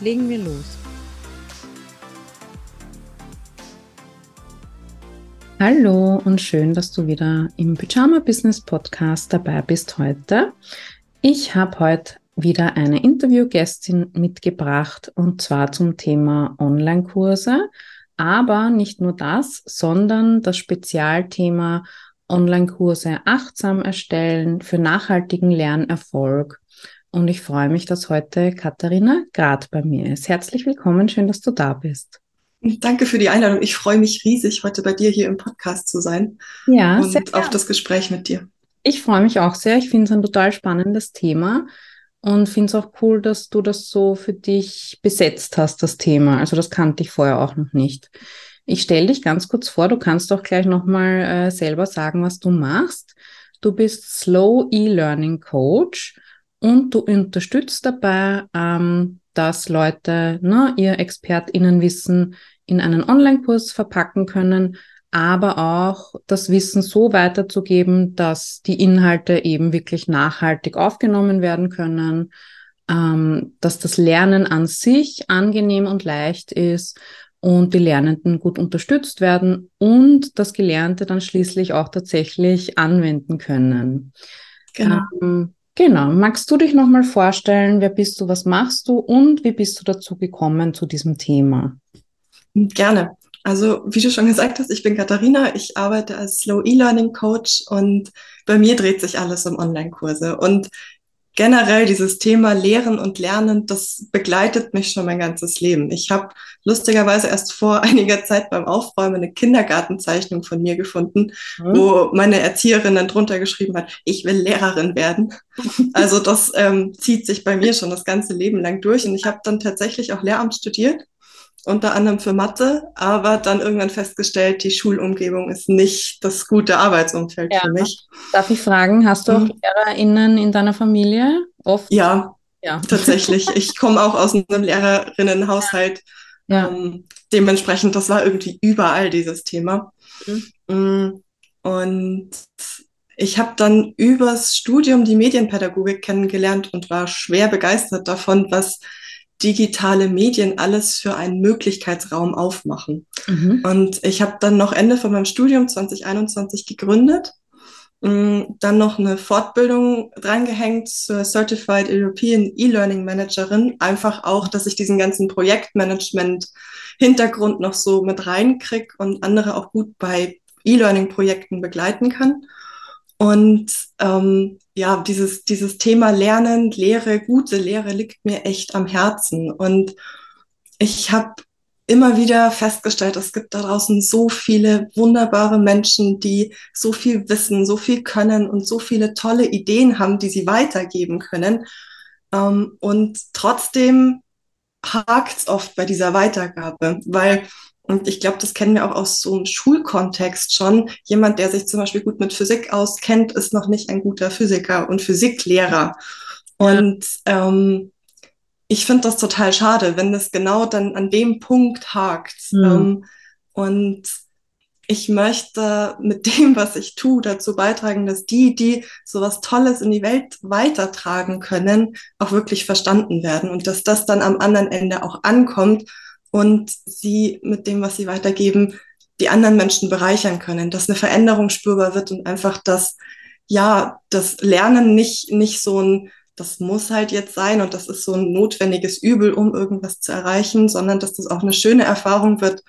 Legen wir los. Hallo und schön, dass du wieder im Pyjama Business Podcast dabei bist heute. Ich habe heute wieder eine Interviewgästin mitgebracht und zwar zum Thema Online-Kurse. Aber nicht nur das, sondern das Spezialthema Online-Kurse achtsam erstellen für nachhaltigen Lernerfolg. Und ich freue mich, dass heute Katharina Grad bei mir ist. Herzlich willkommen, schön, dass du da bist. Danke für die Einladung. Ich freue mich riesig, heute bei dir hier im Podcast zu sein. Ja, und auf das Gespräch mit dir. Ich freue mich auch sehr. Ich finde es ein total spannendes Thema und finde es auch cool, dass du das so für dich besetzt hast, das Thema. Also das kannte ich vorher auch noch nicht. Ich stelle dich ganz kurz vor, du kannst doch gleich nochmal äh, selber sagen, was du machst. Du bist Slow E-Learning Coach und du unterstützt dabei, ähm, dass Leute ne, ihr ExpertInnenwissen in einen Online-Kurs verpacken können, aber auch das Wissen so weiterzugeben, dass die Inhalte eben wirklich nachhaltig aufgenommen werden können, ähm, dass das Lernen an sich angenehm und leicht ist und die Lernenden gut unterstützt werden und das Gelernte dann schließlich auch tatsächlich anwenden können. Genau. Ähm, genau. Magst du dich nochmal vorstellen, wer bist du, was machst du und wie bist du dazu gekommen zu diesem Thema? Gerne. Also, wie du schon gesagt hast, ich bin Katharina, ich arbeite als Slow E-Learning Coach und bei mir dreht sich alles um Online-Kurse. Und generell dieses Thema Lehren und Lernen, das begleitet mich schon mein ganzes Leben. Ich habe lustigerweise erst vor einiger Zeit beim Aufräumen eine Kindergartenzeichnung von mir gefunden, mhm. wo meine Erzieherin dann drunter geschrieben hat, ich will Lehrerin werden. also das ähm, zieht sich bei mir schon das ganze Leben lang durch und ich habe dann tatsächlich auch Lehramt studiert unter anderem für Mathe, aber dann irgendwann festgestellt, die Schulumgebung ist nicht das gute Arbeitsumfeld ja. für mich. Darf ich fragen, hast du auch mhm. LehrerInnen in deiner Familie? Oft? Ja, ja. tatsächlich. Ich komme auch aus einem Lehrerinnenhaushalt. Ja. Ähm, dementsprechend, das war irgendwie überall dieses Thema. Mhm. Mm, und ich habe dann übers Studium die Medienpädagogik kennengelernt und war schwer begeistert davon, was digitale Medien alles für einen Möglichkeitsraum aufmachen. Mhm. Und ich habe dann noch Ende von meinem Studium 2021 gegründet, mm, dann noch eine Fortbildung drangehängt zur Certified European E-Learning Managerin, einfach auch, dass ich diesen ganzen Projektmanagement Hintergrund noch so mit reinkrieg und andere auch gut bei E-Learning-Projekten begleiten kann. Und ähm, ja, dieses, dieses Thema Lernen, Lehre, gute Lehre liegt mir echt am Herzen. Und ich habe immer wieder festgestellt, es gibt da draußen so viele wunderbare Menschen, die so viel wissen, so viel können und so viele tolle Ideen haben, die sie weitergeben können. Ähm, und trotzdem hakt es oft bei dieser Weitergabe, weil und ich glaube, das kennen wir auch aus so einem Schulkontext schon. Jemand, der sich zum Beispiel gut mit Physik auskennt, ist noch nicht ein guter Physiker und Physiklehrer. Und ähm, ich finde das total schade, wenn das genau dann an dem Punkt hakt. Mhm. Ähm, und ich möchte mit dem, was ich tue, dazu beitragen, dass die, die sowas Tolles in die Welt weitertragen können, auch wirklich verstanden werden und dass das dann am anderen Ende auch ankommt und sie mit dem, was sie weitergeben, die anderen Menschen bereichern können, dass eine Veränderung spürbar wird und einfach das, ja, das Lernen nicht, nicht so ein, das muss halt jetzt sein und das ist so ein notwendiges Übel, um irgendwas zu erreichen, sondern dass das auch eine schöne Erfahrung wird,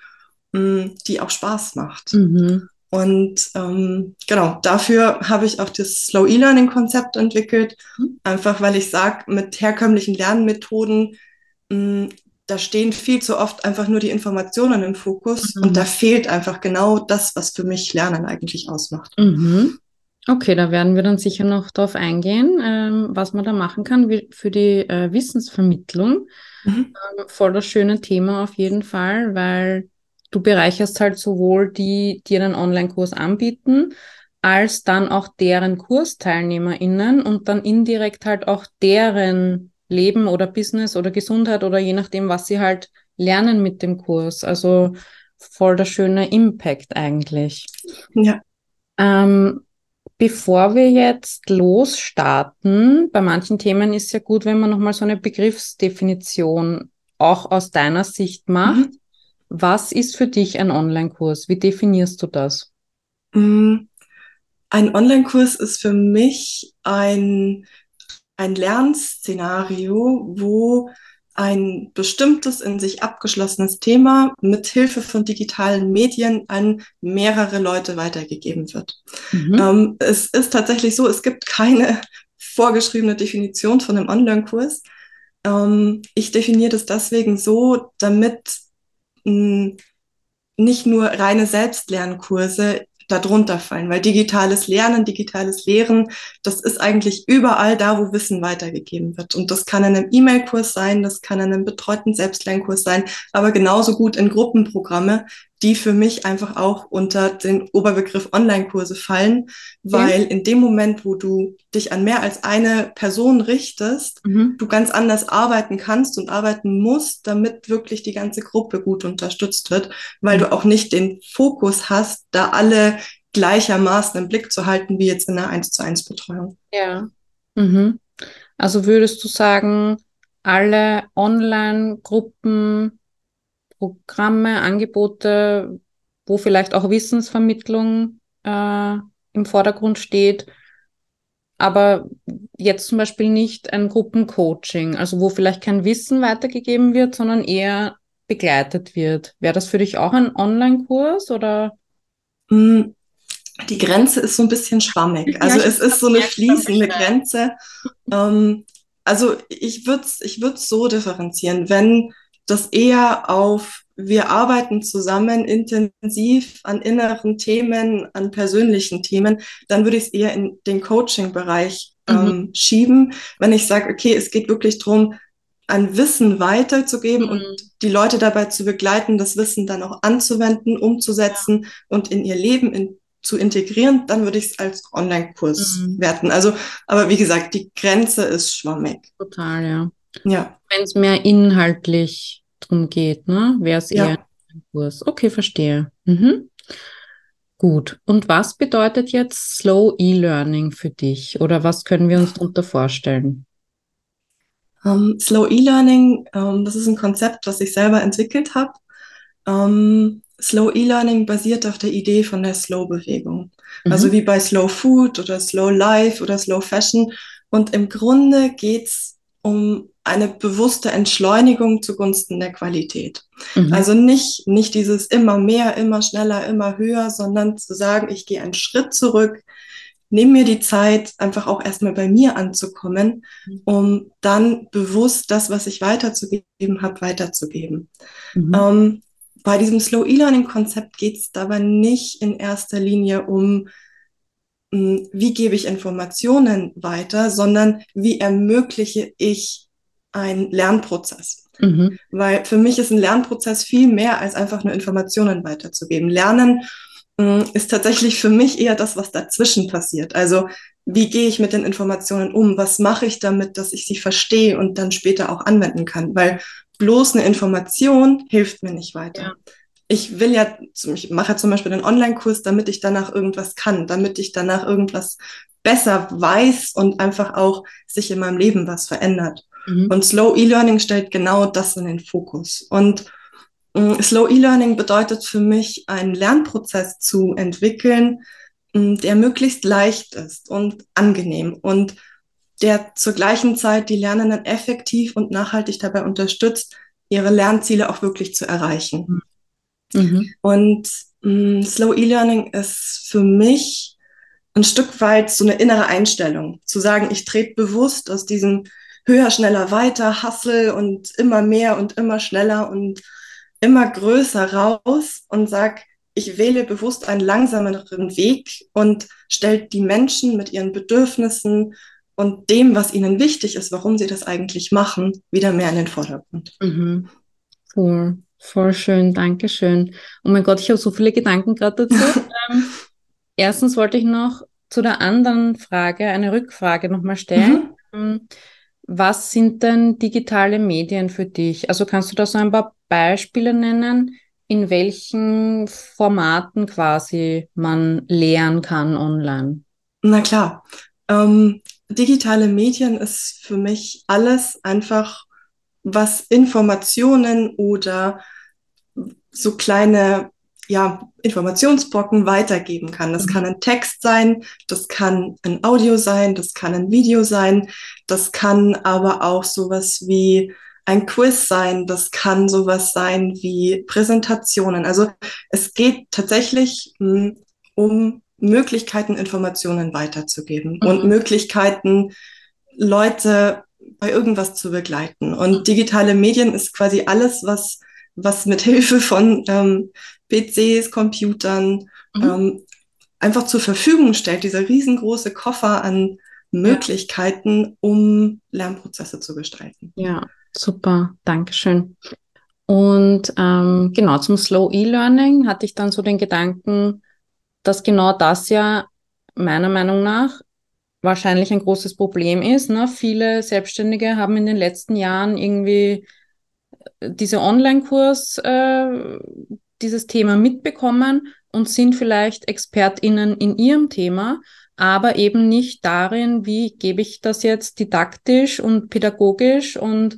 mh, die auch Spaß macht. Mhm. Und ähm, genau, dafür habe ich auch das Slow E-Learning-Konzept entwickelt, mhm. einfach weil ich sage, mit herkömmlichen Lernmethoden mh, da stehen viel zu oft einfach nur die Informationen im Fokus mhm. und da fehlt einfach genau das, was für mich Lernen eigentlich ausmacht. Mhm. Okay, da werden wir dann sicher noch darauf eingehen, ähm, was man da machen kann wie, für die äh, Wissensvermittlung. Mhm. Ähm, voll das schöne Thema auf jeden Fall, weil du bereicherst halt sowohl die, die einen Online-Kurs anbieten, als dann auch deren KursteilnehmerInnen und dann indirekt halt auch deren Leben oder Business oder Gesundheit oder je nachdem, was sie halt lernen mit dem Kurs. Also voll der schöne Impact eigentlich. Ja. Ähm, bevor wir jetzt losstarten, bei manchen Themen ist es ja gut, wenn man nochmal so eine Begriffsdefinition auch aus deiner Sicht macht. Mhm. Was ist für dich ein Online-Kurs? Wie definierst du das? Mm, ein Online-Kurs ist für mich ein, ein Lernszenario, wo ein bestimmtes in sich abgeschlossenes Thema mit Hilfe von digitalen Medien an mehrere Leute weitergegeben wird. Mhm. Ähm, es ist tatsächlich so, es gibt keine vorgeschriebene Definition von einem Online-Kurs. Ähm, ich definiere das deswegen so, damit mh, hm, nicht nur reine Selbstlernkurse darunter fallen, weil digitales Lernen, digitales Lehren, das ist eigentlich überall da, wo Wissen weitergegeben wird. Und das kann in einem E-Mail-Kurs sein, das kann in einem betreuten Selbstlernkurs sein, aber genauso gut in Gruppenprogramme, die für mich einfach auch unter den Oberbegriff Online-Kurse fallen, weil in dem Moment, wo du dich an mehr als eine Person richtest, mhm. du ganz anders arbeiten kannst und arbeiten musst, damit wirklich die ganze Gruppe gut unterstützt wird, weil mhm. du auch nicht den Fokus hast, da alle gleichermaßen im Blick zu halten, wie jetzt in einer 1 zu 1 Betreuung. Ja. Mhm. Also würdest du sagen, alle Online-Gruppen Programme, Angebote, wo vielleicht auch Wissensvermittlung äh, im Vordergrund steht, aber jetzt zum Beispiel nicht ein Gruppencoaching, also wo vielleicht kein Wissen weitergegeben wird, sondern eher begleitet wird. Wäre das für dich auch ein Online-Kurs oder? Mm, die Grenze ist so ein bisschen schwammig. Also ja, es ist so eine fließende Grenze. Ähm, also ich würde es ich würd's so differenzieren. Wenn das eher auf, wir arbeiten zusammen intensiv an inneren Themen, an persönlichen Themen, dann würde ich es eher in den Coaching-Bereich mhm. ähm, schieben. Wenn ich sage, okay, es geht wirklich darum, ein Wissen weiterzugeben mhm. und die Leute dabei zu begleiten, das Wissen dann auch anzuwenden, umzusetzen ja. und in ihr Leben in, zu integrieren, dann würde ich es als Online-Kurs mhm. werten. Also, aber wie gesagt, die Grenze ist schwammig. Total, ja. Ja. Wenn es mehr inhaltlich drum geht, ne? Wäre es eher ja. ein Kurs. Okay, verstehe. Mhm. Gut. Und was bedeutet jetzt Slow E-Learning für dich? Oder was können wir uns darunter vorstellen? Um, ähm, Slow E-Learning, um, ähm, das ist ein Konzept, das ich selber entwickelt habe. Um, ähm, Slow E-Learning basiert auf der Idee von der Slow-Bewegung. Mhm. Also wie bei Slow Food oder Slow Life oder Slow Fashion. Und im Grunde geht's um eine bewusste Entschleunigung zugunsten der Qualität. Mhm. Also nicht, nicht dieses immer mehr, immer schneller, immer höher, sondern zu sagen, ich gehe einen Schritt zurück, nehme mir die Zeit, einfach auch erstmal bei mir anzukommen, mhm. um dann bewusst das, was ich weiterzugeben habe, weiterzugeben. Mhm. Ähm, bei diesem Slow E-Learning-Konzept geht es dabei nicht in erster Linie um hm, wie gebe ich Informationen weiter, sondern wie ermögliche ich einen Lernprozess. Mhm. Weil für mich ist ein Lernprozess viel mehr als einfach nur Informationen weiterzugeben. Lernen äh, ist tatsächlich für mich eher das, was dazwischen passiert. Also wie gehe ich mit den Informationen um? Was mache ich damit, dass ich sie verstehe und dann später auch anwenden kann? Weil bloß eine Information hilft mir nicht weiter. Ja ich will ja, ich mache zum Beispiel einen Online-Kurs, damit ich danach irgendwas kann, damit ich danach irgendwas besser weiß und einfach auch sich in meinem Leben was verändert. Mhm. Und Slow E-Learning stellt genau das in den Fokus. Und äh, Slow E-Learning bedeutet für mich, einen Lernprozess zu entwickeln, äh, der möglichst leicht ist und angenehm und der zur gleichen Zeit die Lernenden effektiv und nachhaltig dabei unterstützt, ihre Lernziele auch wirklich zu erreichen. Mhm. Mhm. Und mh, mm, Slow E-Learning ist für mich ein Stück weit so eine innere Einstellung, zu sagen, ich trete bewusst aus diesem höher, schneller, weiter, Hustle und immer mehr und immer schneller und immer größer raus und sag, ich wähle bewusst einen langsameren Weg und stelle die Menschen mit ihren Bedürfnissen und dem, was ihnen wichtig ist, warum sie das eigentlich machen, wieder mehr in den Vordergrund. Mhm. Cool. Voll schön, danke schön. Oh mein Gott, ich habe so viele Gedanken gerade dazu. ähm, erstens wollte ich noch zu der anderen Frage eine Rückfrage nochmal stellen. Mhm. Was sind denn digitale Medien für dich? Also kannst du da so ein paar Beispiele nennen, in welchen Formaten quasi man lehren kann online? Na klar. Ähm, digitale Medien ist für mich alles einfach, was Informationen oder so kleine ja, Informationsbrocken weitergeben kann. Das mhm. kann ein Text sein, das kann ein Audio sein, das kann ein Video sein, das kann aber auch sowas wie ein Quiz sein, das kann sowas sein wie Präsentationen. Also es geht tatsächlich mh, hm, um Möglichkeiten, Informationen weiterzugeben mhm. und Möglichkeiten, Leute bei irgendwas zu begleiten. Und digitale Medien ist quasi alles, was, was mit Hilfe von ähm, PCs, Computern mhm. ähm, einfach zur Verfügung stellt, dieser riesengroße Koffer an Möglichkeiten, ja. um Lernprozesse zu gestalten. Ja, super, Dankeschön. Und ähm, genau zum Slow E-Learning hatte ich dann so den Gedanken, dass genau das ja meiner Meinung nach wahrscheinlich ein großes Problem ist. Ne? Viele Selbstständige haben in den letzten Jahren irgendwie äh, diese Online-Kurs, äh, dieses Thema mitbekommen und sind vielleicht ExpertInnen in ihrem Thema, aber eben nicht darin, wie gebe ich das jetzt didaktisch und pädagogisch und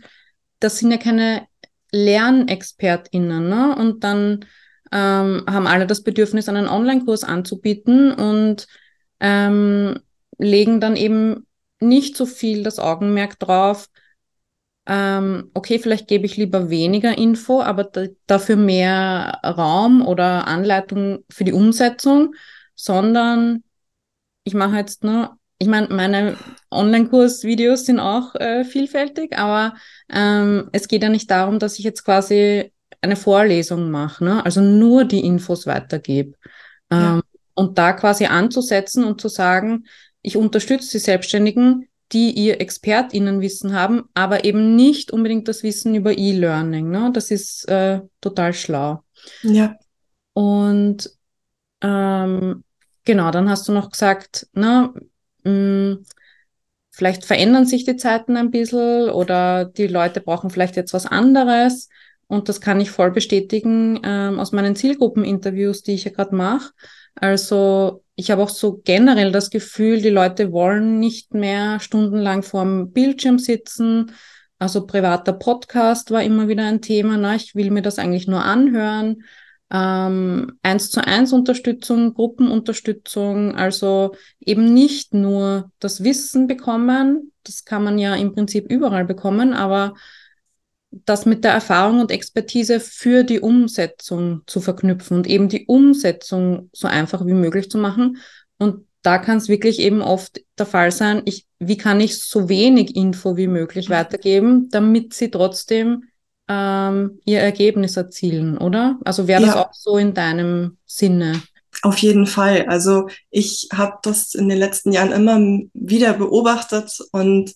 das sind ja keine LernexpertInnen, ne? Und dann ähm, haben alle das Bedürfnis, einen Online-Kurs anzubieten und ähm, legen dann eben nicht so viel das Augenmerk drauf, ähm, okay, vielleicht gebe ich lieber weniger Info, aber dafür mehr Raum oder Anleitung für die Umsetzung, sondern ich mache jetzt nur, ich meine, meine Online-Kurs-Videos sind auch äh, vielfältig, aber ähm, es geht ja nicht darum, dass ich jetzt quasi eine Vorlesung mache, ne? also nur die Infos weitergebe. Ähm, ja. Und da quasi anzusetzen und zu sagen, ich unterstütze die Selbstständigen, die ihr ExpertInnenwissen haben, aber eben nicht unbedingt das Wissen über E-Learning. Ne? Das ist äh, total schlau. Ja. Und ähm, genau, dann hast du noch gesagt, ne, mh, mm, vielleicht verändern sich die Zeiten ein bisschen oder die Leute brauchen vielleicht jetzt was anderes. Und das kann ich voll bestätigen ähm, aus meinen Zielgruppeninterviews, die ich ja gerade mache. Also ich habe auch so generell das Gefühl, die Leute wollen nicht mehr stundenlang vorm Bildschirm sitzen. Also privater Podcast war immer wieder ein Thema. Na, ich will mir das eigentlich nur anhören. Ähm, eins zu eins Unterstützung, Gruppenunterstützung, also eben nicht nur das Wissen bekommen, das kann man ja im Prinzip überall bekommen, aber das mit der Erfahrung und Expertise für die Umsetzung zu verknüpfen und eben die Umsetzung so einfach wie möglich zu machen. Und da kann es wirklich eben oft der Fall sein, ich, wie kann ich so wenig Info wie möglich weitergeben, damit sie trotzdem ähm, ihr Ergebnis erzielen, oder? Also wäre das ja. auch so in deinem Sinne? Auf jeden Fall. Also ich habe das in den letzten Jahren immer wieder beobachtet und Mhm.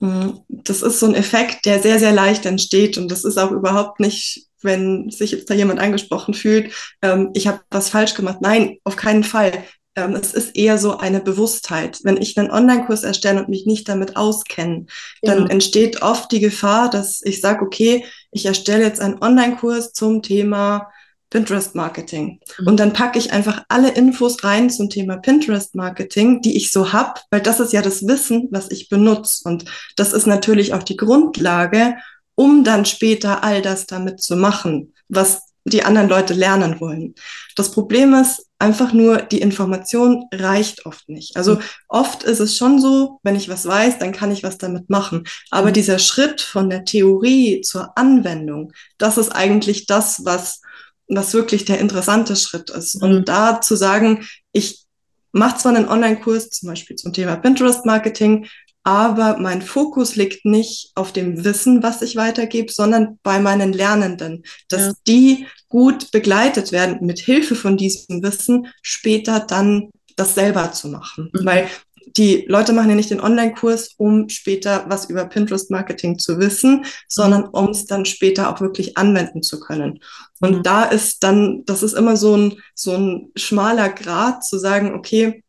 Das ist so ein Effekt, der sehr, sehr leicht entsteht und das ist auch überhaupt nicht, wenn sich jetzt da jemand angesprochen fühlt, ähm, ich habe was falsch gemacht. Nein, auf keinen Fall. Ähm, es ist eher so eine Bewusstheit. Wenn ich einen Online-Kurs erstelle und mich nicht damit auskenne, dann ja. entsteht oft die Gefahr, dass ich sage, okay, ich erstelle jetzt einen Online-Kurs zum Thema Pinterest Marketing. Mhm. Und dann packe ich einfach alle Infos rein zum Thema Pinterest Marketing, die ich so hab, weil das ist ja das Wissen, was ich benutze. Und das ist natürlich auch die Grundlage, um dann später all das damit zu machen, was die anderen Leute lernen wollen. Das Problem ist einfach nur, die Information reicht oft nicht. Also mhm. oft ist es schon so, wenn ich was weiß, dann kann ich was damit machen. Aber mhm. dieser Schritt von der Theorie zur Anwendung, das ist eigentlich das, was was wirklich der interessante Schritt ist. Mhm. Und da zu sagen, ich mache zwar einen Online-Kurs, zum Beispiel zum Thema Pinterest-Marketing, aber mein Fokus liegt nicht auf dem Wissen, was ich weitergebe, sondern bei meinen Lernenden, dass ja. die gut begleitet werden mit Hilfe von diesem Wissen, später dann das selber zu machen. Mhm. Weil die Leute machen ja nicht den Online-Kurs, um später was über Pinterest-Marketing zu wissen, sondern mhm. um es dann später auch wirklich anwenden zu können. Und mhm. da ist dann, das ist immer so ein, so ein schmaler Grad zu sagen, okay,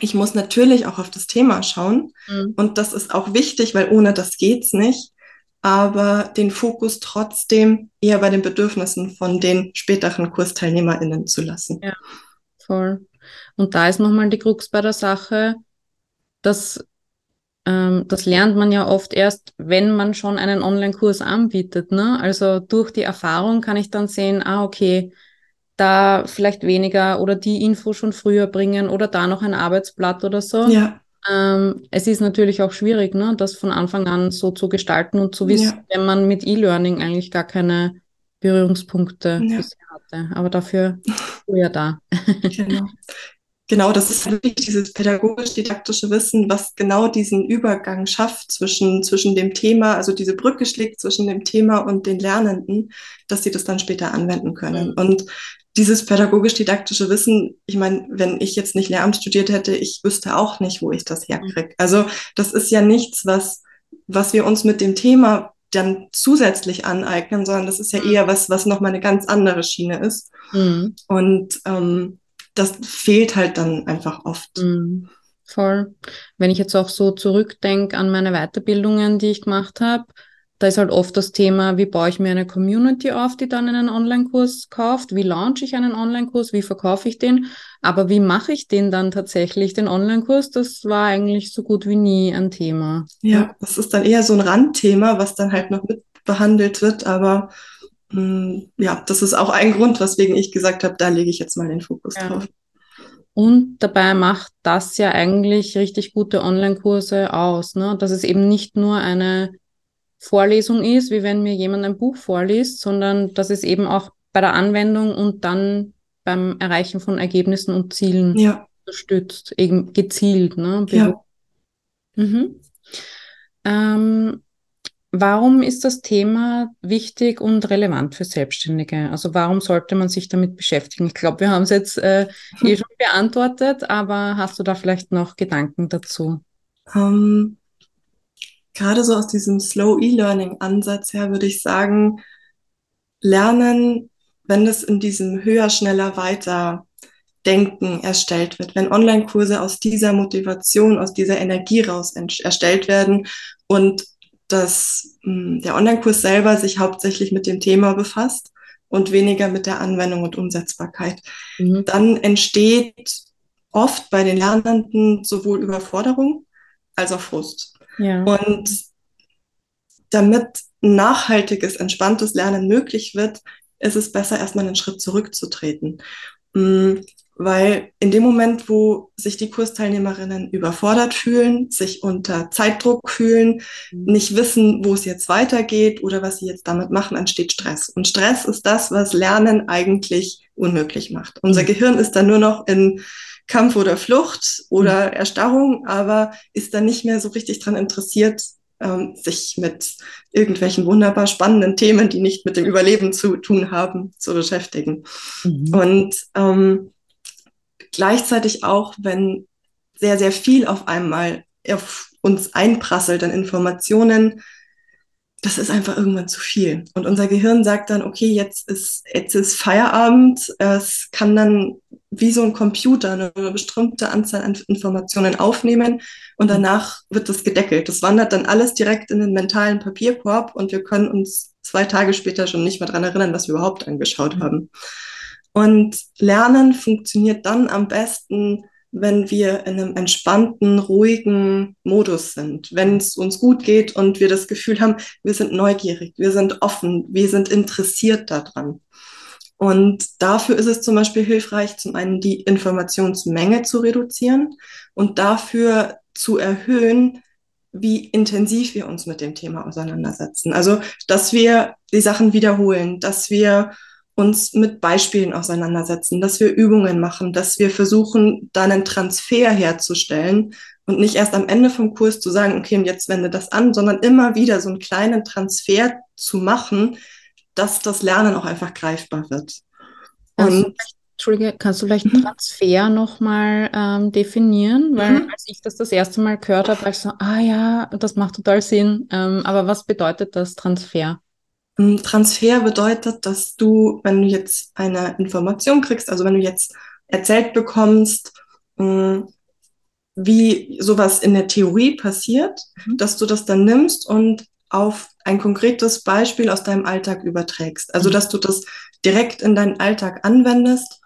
ich muss natürlich auch auf das Thema schauen. Mhm. Und das ist auch wichtig, weil ohne das geht's nicht. Aber den Fokus trotzdem eher bei den Bedürfnissen von den späteren KursteilnehmerInnen zu lassen. Ja, voll. Und da ist nochmal die Krux bei der Sache, dass ähm, das lernt man ja oft erst, wenn man schon einen Online-Kurs anbietet. Ne? Also durch die Erfahrung kann ich dann sehen, ah, okay, da vielleicht weniger oder die Info schon früher bringen oder da noch ein Arbeitsblatt oder so. Ja. Ähm, es ist natürlich auch schwierig, ne, das von Anfang an so zu gestalten und zu wissen, ja. wenn man mit E-Learning eigentlich gar keine Berührungspunkte ja. bisher hatte. Aber dafür ja da. Genau. Genau, das ist wirklich dieses pädagogisch-didaktische Wissen, was genau diesen Übergang schafft zwischen, zwischen dem Thema, also diese Brücke schlägt zwischen dem Thema und den Lernenden, dass sie das dann später anwenden können. Mhm. Und dieses pädagogisch-didaktische Wissen, ich meine, wenn ich jetzt nicht Lehramt studiert hätte, ich wüsste auch nicht, wo ich das herkriege. Mhm. Also das ist ja nichts, was, was wir uns mit dem Thema dann zusätzlich aneignen, sondern das ist ja mhm. eher was, was nochmal eine ganz andere Schiene ist. Mhm. Und ähm, das fehlt halt dann einfach oft. Mhm. Voll. Wenn ich jetzt auch so zurückdenke an meine Weiterbildungen, die ich gemacht habe, da ist halt oft das Thema, wie baue ich mir eine Community auf, die dann einen Online-Kurs kauft, wie launche ich einen Online-Kurs, wie verkaufe ich den, aber wie mache ich den dann tatsächlich, den Online-Kurs, das war eigentlich so gut wie nie ein Thema. Ja, das ist dann eher so ein Randthema, was dann halt noch mit behandelt wird, aber ja, das ist auch ein Grund, weswegen ich gesagt habe, da lege ich jetzt mal den Fokus ja. drauf. Und dabei macht das ja eigentlich richtig gute Online-Kurse aus, ne? dass es eben nicht nur eine Vorlesung ist, wie wenn mir jemand ein Buch vorliest, sondern dass es eben auch bei der Anwendung und dann beim Erreichen von Ergebnissen und Zielen ja. unterstützt, eben gezielt. Ne? Ja. Mhm. Ähm, warum ist das Thema wichtig und relevant für Selbstständige? Also warum sollte man sich damit beschäftigen? Ich glaube, wir haben es jetzt äh, eh schon beantwortet, aber hast du da vielleicht noch Gedanken dazu? Um, ähm, gerade so aus diesem Slow E-Learning-Ansatz her würde ich sagen, Lernen, wenn es in diesem höher, schneller, weiter Denken erstellt wird, wenn Online-Kurse aus dieser Motivation, aus dieser Energie raus erstellt werden und dass mh, hm, der Online-Kurs selber sich hauptsächlich mit dem Thema befasst und weniger mit der Anwendung und Umsetzbarkeit, mhm. dann entsteht oft bei den Lernenden sowohl Überforderung als auch Frust. Ja. Und damit nachhaltiges, entspanntes Lernen möglich wird, ist es besser, erstmal einen Schritt zurückzutreten. Weil in dem Moment, wo sich die Kursteilnehmerinnen überfordert fühlen, sich unter Zeitdruck fühlen, mhm. nicht wissen, wo es jetzt weitergeht oder was sie jetzt damit machen, entsteht Stress. Und Stress ist das, was Lernen eigentlich unmöglich macht. Unser mhm. Gehirn ist dann nur noch in Kampf oder Flucht oder mhm. Erstarrung, aber ist dann nicht mehr so richtig dran interessiert, ähm, sich mit irgendwelchen wunderbar spannenden Themen, die nicht mit dem Überleben zu tun haben, zu beschäftigen. Mhm. Und ähm, gleichzeitig auch, wenn sehr, sehr viel auf einmal auf uns einprasselt an Informationen, das ist einfach irgendwann zu viel. Und unser Gehirn sagt dann, okay, jetzt ist, jetzt ist Feierabend. Es kann dann wie so ein Computer eine bestimmte Anzahl an Informationen aufnehmen und danach wird das gedeckelt. Das wandert dann alles direkt in den mentalen Papierkorb und wir können uns zwei Tage später schon nicht mehr dran erinnern, was wir überhaupt angeschaut mhm. haben. Und Lernen funktioniert dann am besten, wenn wir in einem entspannten, ruhigen Modus sind, wenn es uns gut geht und wir das Gefühl haben, wir sind neugierig, wir sind offen, wir sind interessiert daran. Und dafür ist es zum Beispiel hilfreich, zum einen die Informationsmenge zu reduzieren und dafür zu erhöhen, wie intensiv wir uns mit dem Thema auseinandersetzen. Also, dass wir die Sachen wiederholen, dass wir uns mit Beispielen auseinandersetzen, dass wir Übungen machen, dass wir versuchen, da einen Transfer herzustellen und nicht erst am Ende vom Kurs zu sagen, okay, und jetzt wende das an, sondern immer wieder so einen kleinen Transfer zu machen, dass das Lernen auch einfach greifbar wird. Und Entschuldige, kannst du vielleicht mhm. Transfer nochmal ähm, definieren? Weil mhm. als ich das das erste Mal gehört habe, war ich so, ah ja, das macht total Sinn. Ähm, aber was bedeutet das Transfer? Mm, Transfer bedeutet, dass du, wenn du jetzt eine Information kriegst, also wenn du jetzt erzählt bekommst, mm, wie sowas in der Theorie passiert, mhm. dass du das dann nimmst und auf ein konkretes Beispiel aus deinem Alltag überträgst. Also, mhm. dass du das direkt in deinen Alltag anwendest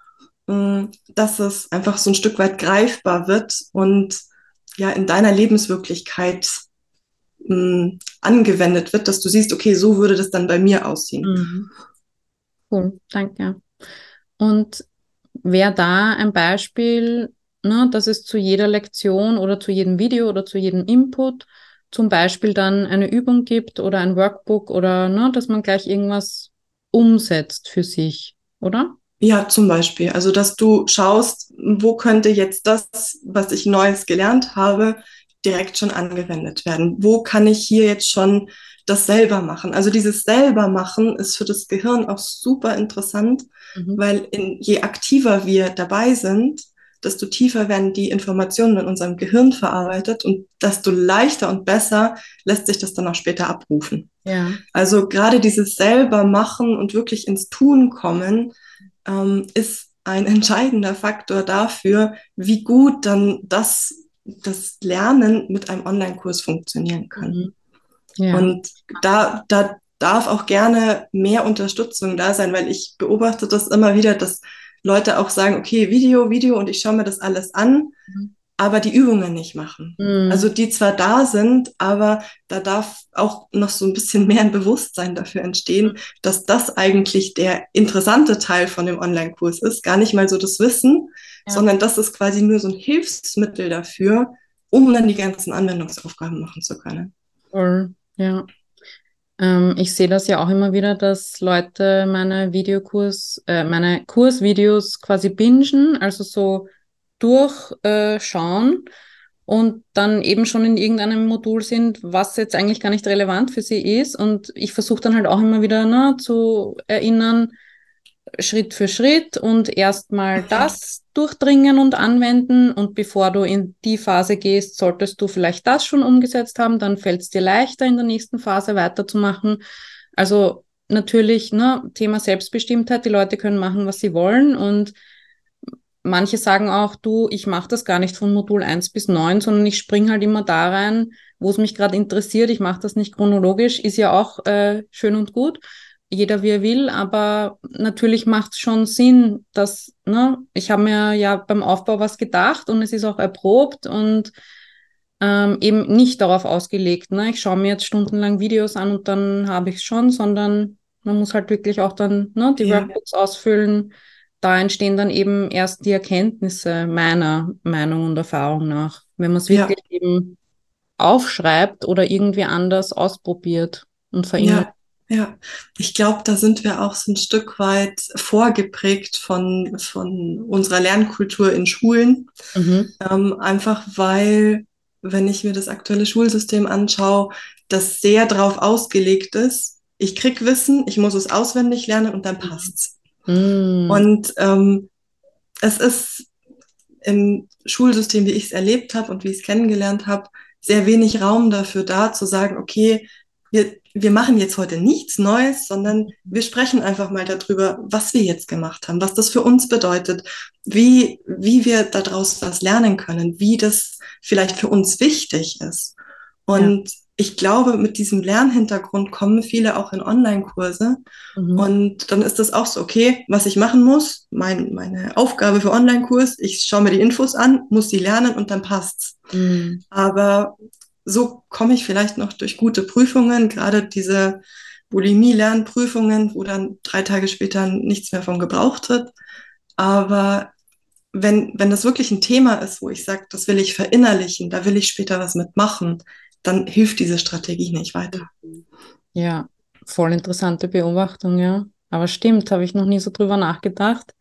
Mm, dass es einfach so ein Stück weit greifbar wird und ja in deiner Lebenswirklichkeit mh, mm, angewendet wird, dass du siehst, okay, so würde das dann bei mir aussehen. Mhm. Cool, danke. Und wäre da ein Beispiel, ne, dass es zu jeder Lektion oder zu jedem Video oder zu jedem Input zum Beispiel dann eine Übung gibt oder ein Workbook oder ne, dass man gleich irgendwas umsetzt für sich, oder? Ja, zum Beispiel. Also, dass du schaust, wo könnte jetzt das, was ich Neues gelernt habe, direkt schon angewendet werden? Wo kann ich hier jetzt schon das selber machen? Also dieses selber machen ist für das Gehirn auch super interessant, mhm. weil in, je aktiver wir dabei sind, desto tiefer werden die Informationen in unserem Gehirn verarbeitet und desto leichter und besser lässt sich das dann auch später abrufen. Ja. Also gerade dieses selber machen und wirklich ins Tun kommen, ähm, ist ein entscheidender Faktor dafür, wie gut dann das, das Lernen mit einem Online-Kurs funktionieren kann. Mhm. Ja. Und da, da darf auch gerne mehr Unterstützung da sein, weil ich beobachte das immer wieder, dass Leute auch sagen, okay, Video, Video und ich schaue mir das alles an. Mhm aber die Übungen nicht machen. Mhm. Also die zwar da sind, aber da darf auch noch so ein bisschen mehr ein Bewusstsein dafür entstehen, dass das eigentlich der interessante Teil von dem Online-Kurs ist. Gar nicht mal so das Wissen, ja. sondern das ist quasi nur so ein Hilfsmittel dafür, um dann die ganzen Anwendungsaufgaben machen zu können. Cool. Ja. Ähm, ich sehe das ja auch immer wieder, dass Leute meine Videokurs, äh, meine Kursvideos quasi bingen, also so durchschauen äh, und dann eben schon in irgendeinem Modul sind, was jetzt eigentlich gar nicht relevant für sie ist. Und ich versuche dann halt auch immer wieder ne, zu erinnern, Schritt für Schritt und erstmal das durchdringen und anwenden. Und bevor du in die Phase gehst, solltest du vielleicht das schon umgesetzt haben, dann fällt es dir leichter, in der nächsten Phase weiterzumachen. Also natürlich, ne, Thema Selbstbestimmtheit, die Leute können machen, was sie wollen und Manche sagen auch, du, ich mache das gar nicht von Modul 1 bis 9, sondern ich springe halt immer da rein, wo es mich gerade interessiert. Ich mache das nicht chronologisch, ist ja auch äh, schön und gut. Jeder wie er will, aber natürlich macht es schon Sinn, dass, ne, ich habe mir ja beim Aufbau was gedacht und es ist auch erprobt und ähm, eben nicht darauf ausgelegt, ne? Ich schaue mir jetzt stundenlang Videos an und dann habe ich es schon, sondern man muss halt wirklich auch dann ne, die ja. Workbooks ausfüllen, da entstehen dann eben erst die Erkenntnisse meiner Meinung und Erfahrung nach, wenn man es wirklich ja. eben aufschreibt oder irgendwie anders ausprobiert und verändert. Ja, ja. ich glaube, da sind wir auch so ein Stück weit vorgeprägt von, von unserer Lernkultur in Schulen. Mhm. Ähm, einfach weil, wenn ich mir das aktuelle Schulsystem anschaue, das sehr darauf ausgelegt ist, ich krieg Wissen, ich muss es auswendig lernen und dann mhm. passt's. Mm. Und ähm, es ist im Schulsystem, wie ich es erlebt habe und wie ich es kennengelernt habe, sehr wenig Raum dafür da, zu sagen, okay, wir, wir machen jetzt heute nichts Neues, sondern wir sprechen einfach mal darüber, was wir jetzt gemacht haben, was das für uns bedeutet, wie, wie wir daraus was lernen können, wie das vielleicht für uns wichtig ist. Und ja ich glaube, mit diesem Lernhintergrund kommen viele auch in Online-Kurse. Mhm. Und dann ist das auch so, okay, was ich machen muss, mein, meine Aufgabe für Online-Kurs, ich schaue mir die Infos an, muss die lernen und dann passt's. Mhm. Aber so komme ich vielleicht noch durch gute Prüfungen, gerade diese Bulimie-Lernprüfungen, wo dann drei Tage später nichts mehr von gebraucht wird. Aber wenn, wenn das wirklich ein Thema ist, wo ich sage, das will ich verinnerlichen, da will ich später was mitmachen, dann hilft diese Strategie nicht weiter. Ja, voll interessante Beobachtung, ja. Aber stimmt, habe ich noch nie so drüber nachgedacht.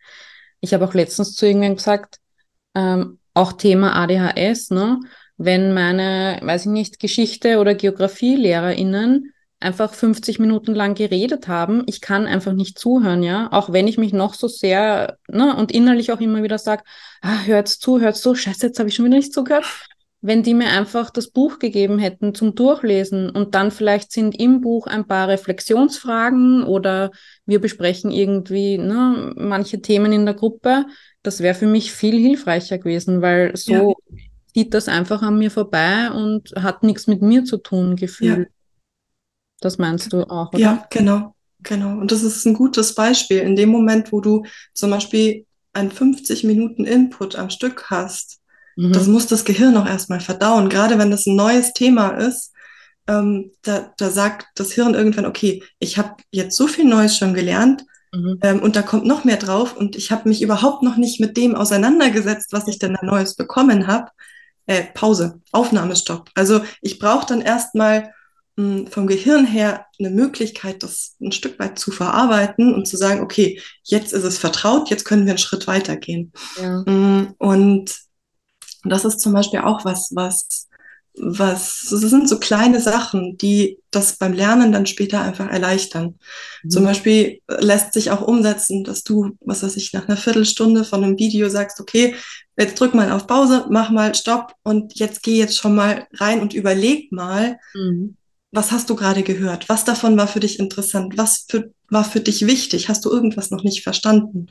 Ich habe auch letztens zu irgendwann gesagt, ähm, auch Thema ADHS, ne? Wenn meine, weiß ich nicht, Geschichte- oder Geografielehrerinnen einfach 50 Minuten lang geredet haben, ich kann einfach nicht zuhören, ja. Auch wenn ich mich noch so sehr, ne, und innerlich auch immer wieder sage, ah, hört's zu, hört's zu, scheiße, jetzt habe ich schon wieder nicht zugehört wenn die mir einfach das Buch gegeben hätten zum Durchlesen und dann vielleicht sind im Buch ein paar Reflexionsfragen oder wir besprechen irgendwie ne, manche Themen in der Gruppe, das wäre für mich viel hilfreicher gewesen, weil so ja. Zieht das einfach an mir vorbei und hat nichts mit mir zu tun, Gefühl. Ja. Das meinst du auch, oder? Ja, genau, genau. Und das ist ein gutes Beispiel. In dem Moment, wo du zum Beispiel einen 50 Minuten Input am Stück hast, Mhm. Das muss das Gehirn auch erstmal verdauen. Gerade wenn das ein neues Thema ist, ähm, da, da sagt das Hirn irgendwann, okay, ich habe jetzt so viel Neues schon gelernt mhm. ähm, und da kommt noch mehr drauf und ich habe mich überhaupt noch nicht mit dem auseinandergesetzt, was ich denn da Neues bekommen habe. Äh, Pause, Aufnahmestopp. Also ich brauche dann erstmal hm, vom Gehirn her eine Möglichkeit, das ein Stück weit zu verarbeiten und zu sagen, okay, jetzt ist es vertraut, jetzt können wir einen Schritt weitergehen. Ja. Hm, und und das ist zum Beispiel auch was, was, was, das sind so kleine Sachen, die das beim Lernen dann später einfach erleichtern. Mhm. Zum Beispiel lässt sich auch umsetzen, dass du, was weiß ich, nach einer Viertelstunde von einem Video sagst, okay, jetzt drück mal auf Pause, mach mal Stopp und jetzt geh jetzt schon mal rein und überleg mal, mhm was hast du gerade gehört? Was davon war für dich interessant? Was für, war für dich wichtig? Hast du irgendwas noch nicht verstanden?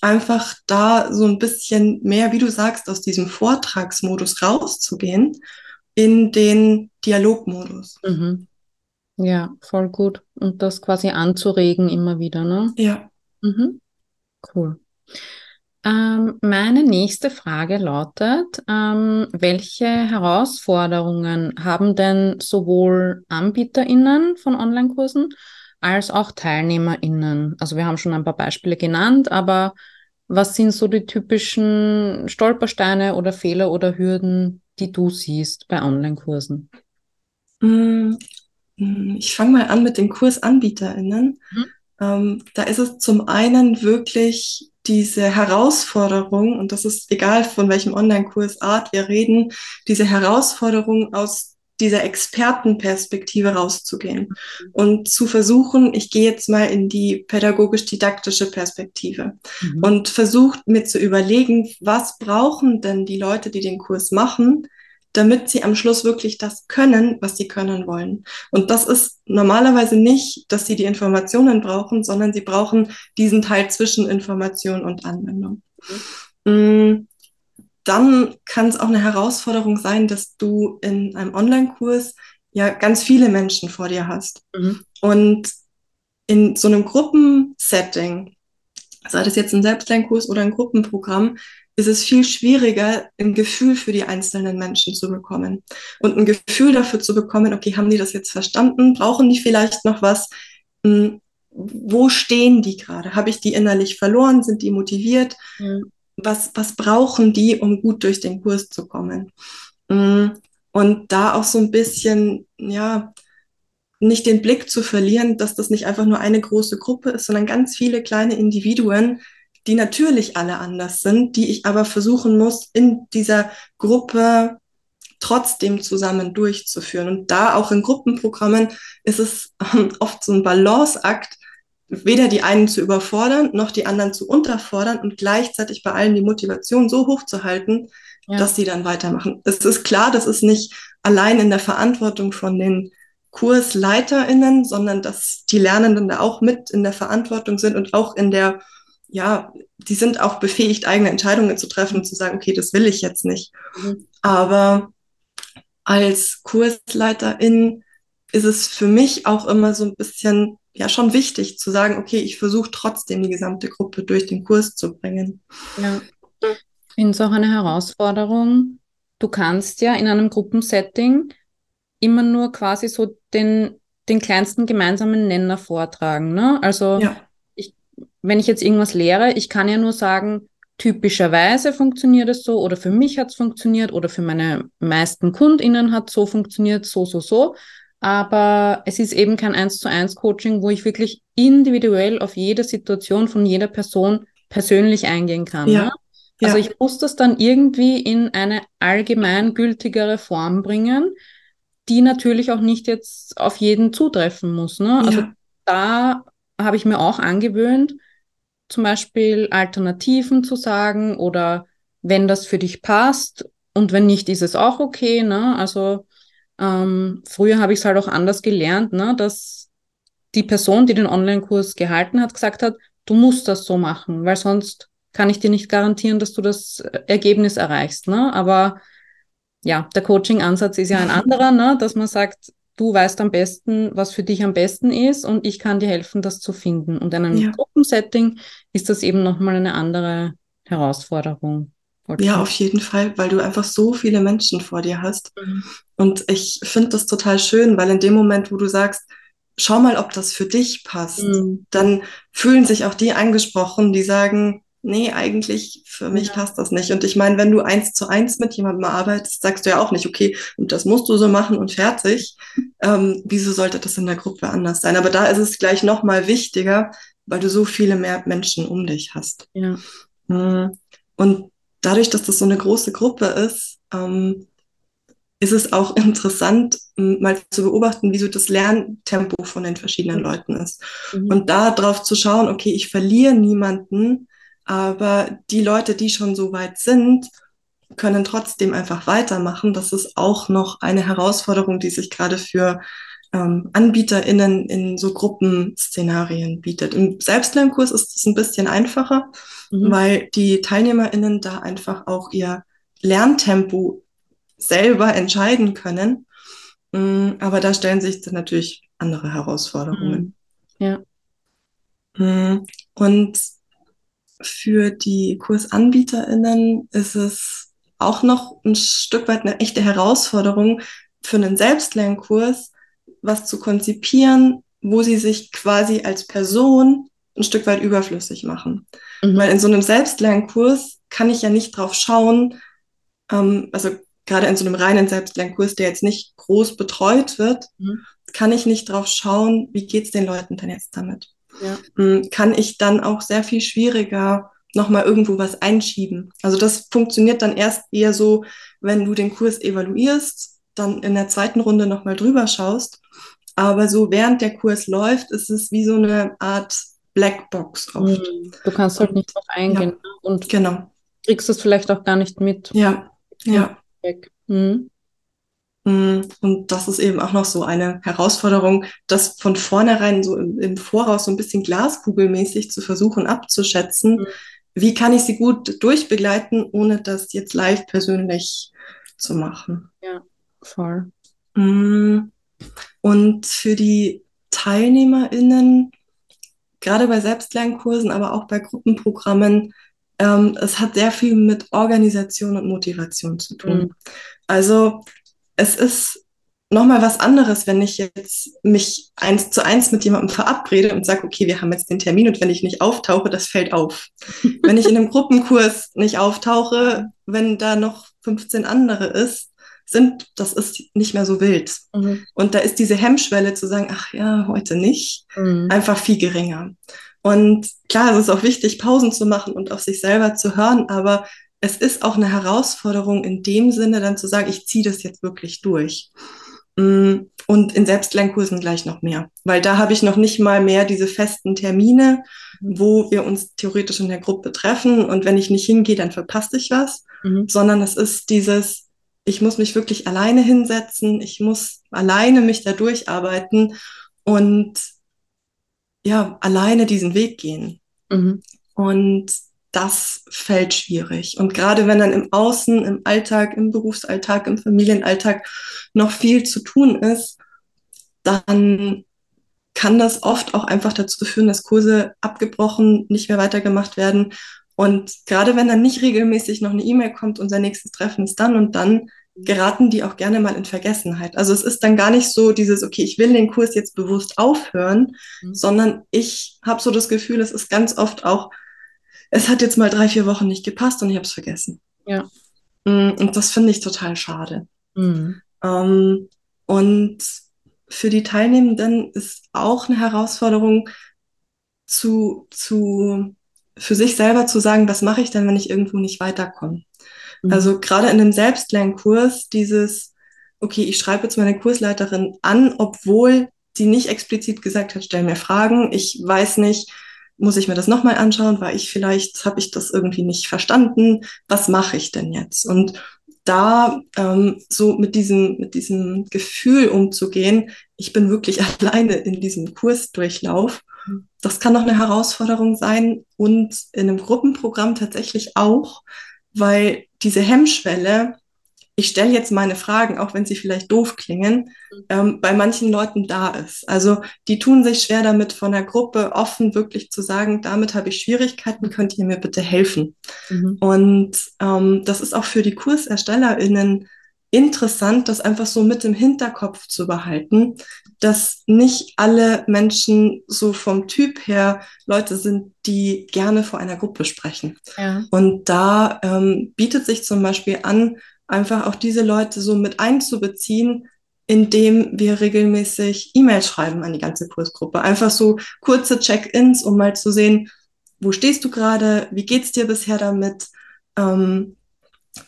Einfach da so ein bisschen mehr, wie du sagst, aus diesem Vortragsmodus rauszugehen in den Dialogmodus. Mhm. Ja, voll gut. Und das quasi anzuregen immer wieder, ne? Ja. Mhm. Cool. Ähm, meine nächste Frage lautet, ähm, welche Herausforderungen haben denn sowohl AnbieterInnen von Online-Kursen als auch TeilnehmerInnen? Also wir haben schon ein paar Beispiele genannt, aber was sind so die typischen Stolpersteine oder Fehler oder Hürden, die du siehst bei Online-Kursen? Mm, mm, ich fange mal an mit den KursanbieterInnen. Mhm. Ähm, da ist es zum einen wirklich diese Herausforderung, und das ist egal von welchem Online-Kursart wir reden, diese Herausforderung aus dieser Expertenperspektive rauszugehen mhm. und zu versuchen, ich gehe jetzt mal in die pädagogisch-didaktische Perspektive mhm. und versucht mir zu überlegen, was brauchen denn die Leute, die den Kurs machen, damit sie am Schluss wirklich das können, was sie können wollen. Und das ist normalerweise nicht, dass sie die Informationen brauchen, sondern sie brauchen diesen Teil zwischen Information und Anwendung. Mhm. Dann kann es auch eine Herausforderung sein, dass du in einem Online-Kurs ja ganz viele Menschen vor dir hast. Mhm. Und in so einem Gruppensetting, sei das jetzt ein Selbstlernkurs oder ein Gruppenprogramm, ist es viel schwieriger, ein Gefühl für die einzelnen Menschen zu bekommen. Und ein Gefühl dafür zu bekommen, okay, haben die das jetzt verstanden? Brauchen die vielleicht noch was? Hm, wo stehen die gerade? Habe ich die innerlich verloren? Sind die motiviert? Mhm. Was, was brauchen die, um gut durch den Kurs zu kommen? Hm, und da auch so ein bisschen, ja, nicht den Blick zu verlieren, dass das nicht einfach nur eine große Gruppe ist, sondern ganz viele kleine Individuen, die natürlich alle anders sind, die ich aber versuchen muss, in dieser Gruppe trotzdem zusammen durchzuführen. Und da auch in Gruppenprogrammen ist es oft so ein Balanceakt, weder die einen zu überfordern, noch die anderen zu unterfordern und gleichzeitig bei allen die Motivation so hoch zu halten, ja. dass sie dann weitermachen. Es ist klar, das ist nicht allein in der Verantwortung von den KursleiterInnen, sondern dass die Lernenden da auch mit in der Verantwortung sind und auch in der ja, die sind auch befähigt, eigene Entscheidungen zu treffen und zu sagen, okay, das will ich jetzt nicht. Mhm. Aber als Kursleiterin ist es für mich auch immer so ein bisschen, ja, schon wichtig zu sagen, okay, ich versuche trotzdem die gesamte Gruppe durch den Kurs zu bringen. Ja, ich finde es auch eine Herausforderung. Du kannst ja in einem Gruppensetting immer nur quasi so den, den kleinsten gemeinsamen Nenner vortragen. Ne? Also ja wenn ich jetzt irgendwas lehre, ich kann ja nur sagen, typischerweise funktioniert es so oder für mich hat es funktioniert oder für meine meisten KundInnen hat es so funktioniert, so, so, so. Aber es ist eben kein eins zu eins Coaching, wo ich wirklich individuell auf jede Situation von jeder Person persönlich eingehen kann. Ja. Ne? Also ja. ich muss das dann irgendwie in eine allgemeingültigere Form bringen, die natürlich auch nicht jetzt auf jeden zutreffen muss. Ne? Also ja. da habe ich mir auch angewöhnt, zum Beispiel Alternativen zu sagen oder wenn das für dich passt und wenn nicht, ist es auch okay. Ne? Also ähm, früher habe ich es halt auch anders gelernt, ne? dass die Person, die den Online-Kurs gehalten hat, gesagt hat, du musst das so machen, weil sonst kann ich dir nicht garantieren, dass du das Ergebnis erreichst. Ne? Aber ja, der Coaching-Ansatz ist ja ein anderer, ne? dass man sagt, du weißt am besten, was für dich am besten ist und ich kann dir helfen, das zu finden. Und in einem ja. Gruppensetting ist das eben nochmal eine andere Herausforderung. Ja, auf jeden Fall, weil du einfach so viele Menschen vor dir hast. Mhm. Und ich finde das total schön, weil in dem Moment, wo du sagst, schau mal, ob das für dich passt, mhm. dann fühlen sich auch die angesprochen, die sagen, nee, eigentlich für mich ja. passt das nicht. Und ich meine, wenn du eins zu eins mit jemandem arbeitest, sagst du ja auch nicht, okay, und das musst du so machen und fertig. Ähm, wieso sollte das in der Gruppe anders sein? Aber da ist es gleich nochmal wichtiger, weil du so viele mehr Menschen um dich hast. Ja. Mhm. Und dadurch, dass das so eine große Gruppe ist, ähm, ist es auch interessant, mal zu beobachten, wie so das Lerntempo von den verschiedenen Leuten ist. Mhm. Und da drauf zu schauen, okay, ich verliere niemanden, aber die Leute, die schon so weit sind, können trotzdem einfach weitermachen. Das ist auch noch eine Herausforderung, die sich gerade für ähm, AnbieterInnen in so Gruppenszenarien bietet. Im Selbstlernkurs ist es ein bisschen einfacher, mhm. weil die TeilnehmerInnen da einfach auch ihr Lerntempo selber entscheiden können. Mm, aber da stellen sich dann natürlich andere Herausforderungen. Mhm. Ja. Mm, und für die KursanbieterInnen ist es auch noch ein Stück weit eine echte Herausforderung, für einen Selbstlernkurs was zu konzipieren, wo sie sich quasi als Person ein Stück weit überflüssig machen. Mhm. Weil in so einem Selbstlernkurs kann ich ja nicht drauf schauen, ähm, also gerade in so einem reinen Selbstlernkurs, der jetzt nicht groß betreut wird, mhm. kann ich nicht drauf schauen, wie geht's den Leuten denn jetzt damit? Ja. Mhm, kann ich dann auch sehr viel schwieriger nochmal irgendwo was einschieben. Also das funktioniert dann erst eher so, wenn du den Kurs evaluierst, dann in der zweiten Runde nochmal drüber schaust. Aber so während der Kurs läuft, ist es wie so eine Art Blackbox oft. Mhm. Du kannst halt nicht drauf eingehen. Ja, ne? und genau. kriegst es vielleicht auch gar nicht mit. Ja, ja. Mhm. Und das ist eben auch noch so eine Herausforderung, das von vornherein so im, im Voraus so ein bisschen glaskugelmäßig zu versuchen abzuschätzen. Mhm. Wie kann ich sie gut durchbegleiten, ohne das jetzt live persönlich zu machen? Ja, voll. Mm. Und für die TeilnehmerInnen, gerade bei Selbstlernkursen, aber auch bei Gruppenprogrammen, ähm, es hat sehr viel mit Organisation und Motivation zu tun. Mhm. Also es ist nochmal was anderes, wenn ich jetzt mich eins zu eins mit jemandem verabrede und sage, okay, wir haben jetzt den Termin und wenn ich nicht auftauche, das fällt auf. wenn ich in einem Gruppenkurs nicht auftauche, wenn da noch 15 andere ist, sind, das ist nicht mehr so wild. Mhm. Und da ist diese Hemmschwelle zu sagen, ach ja, heute nicht, mhm. einfach viel geringer. Und klar, es ist auch wichtig, Pausen zu machen und auf sich selber zu hören, aber es ist auch eine Herausforderung in dem Sinne, dann zu sagen, ich ziehe das jetzt wirklich durch. Mm, und in Selbstlernkursen gleich noch mehr, weil da habe ich noch nicht mal mehr diese festen Termine, mhm. wo wir uns theoretisch in der Gruppe treffen und wenn ich nicht hingehe, dann verpasse ich was, mhm. sondern es ist dieses, ich muss mich wirklich alleine hinsetzen, ich muss alleine mich da durcharbeiten und ja, alleine diesen Weg gehen. Mhm. Und das fällt schwierig. Und gerade wenn dann im Außen, im Alltag, im Berufsalltag, im Familienalltag noch viel zu tun ist, dann kann das oft auch einfach dazu führen, dass Kurse abgebrochen, nicht mehr weitergemacht werden. Und gerade wenn dann nicht regelmäßig noch eine E-Mail kommt, unser nächstes Treffen ist dann und dann, geraten die auch gerne mal in Vergessenheit. Also es ist dann gar nicht so dieses, okay, ich will den Kurs jetzt bewusst aufhören, mhm. sondern ich habe so das Gefühl, es ist ganz oft auch, es hat jetzt mal drei, vier Wochen nicht gepasst und ich habe es vergessen. Ja. Mm, und das finde ich total schade. Mhm. Ähm, und für die Teilnehmenden ist auch eine Herausforderung, zu, zu, für sich selber zu sagen, was mache ich denn, wenn ich irgendwo nicht weiterkomme. Mhm. Also gerade in einem Selbstlernkurs, dieses, okay, ich schreibe jetzt meine Kursleiterin an, obwohl die nicht explizit gesagt hat, stell mir Fragen. Ich weiß nicht, muss ich mir das nochmal anschauen, weil ich vielleicht habe ich das irgendwie nicht verstanden. Was mache ich denn jetzt? Und da ähm, so mit diesem, mit diesem Gefühl umzugehen, ich bin wirklich alleine in diesem Kursdurchlauf, das kann noch eine Herausforderung sein und in einem Gruppenprogramm tatsächlich auch, weil diese Hemmschwelle, ich stelle jetzt meine Fragen, auch wenn sie vielleicht doof klingen, ähm, bei manchen Leuten da ist. Also die tun sich schwer damit, von der Gruppe offen wirklich zu sagen, damit habe ich Schwierigkeiten, könnt ihr mir bitte helfen? Mhm. Und ähm, das ist auch für die KurserstellerInnen interessant, das einfach so mit im Hinterkopf zu behalten, dass nicht alle Menschen so vom Typ her Leute sind, die gerne vor einer Gruppe sprechen. Ja. Und da ähm, bietet sich zum Beispiel an, einfach auch diese Leute so mit einzubeziehen, indem wir regelmäßig E-Mails schreiben an die ganze Kursgruppe. Einfach so kurze Check-ins, um mal zu sehen, wo stehst du gerade, wie geht's dir bisher damit, ähm,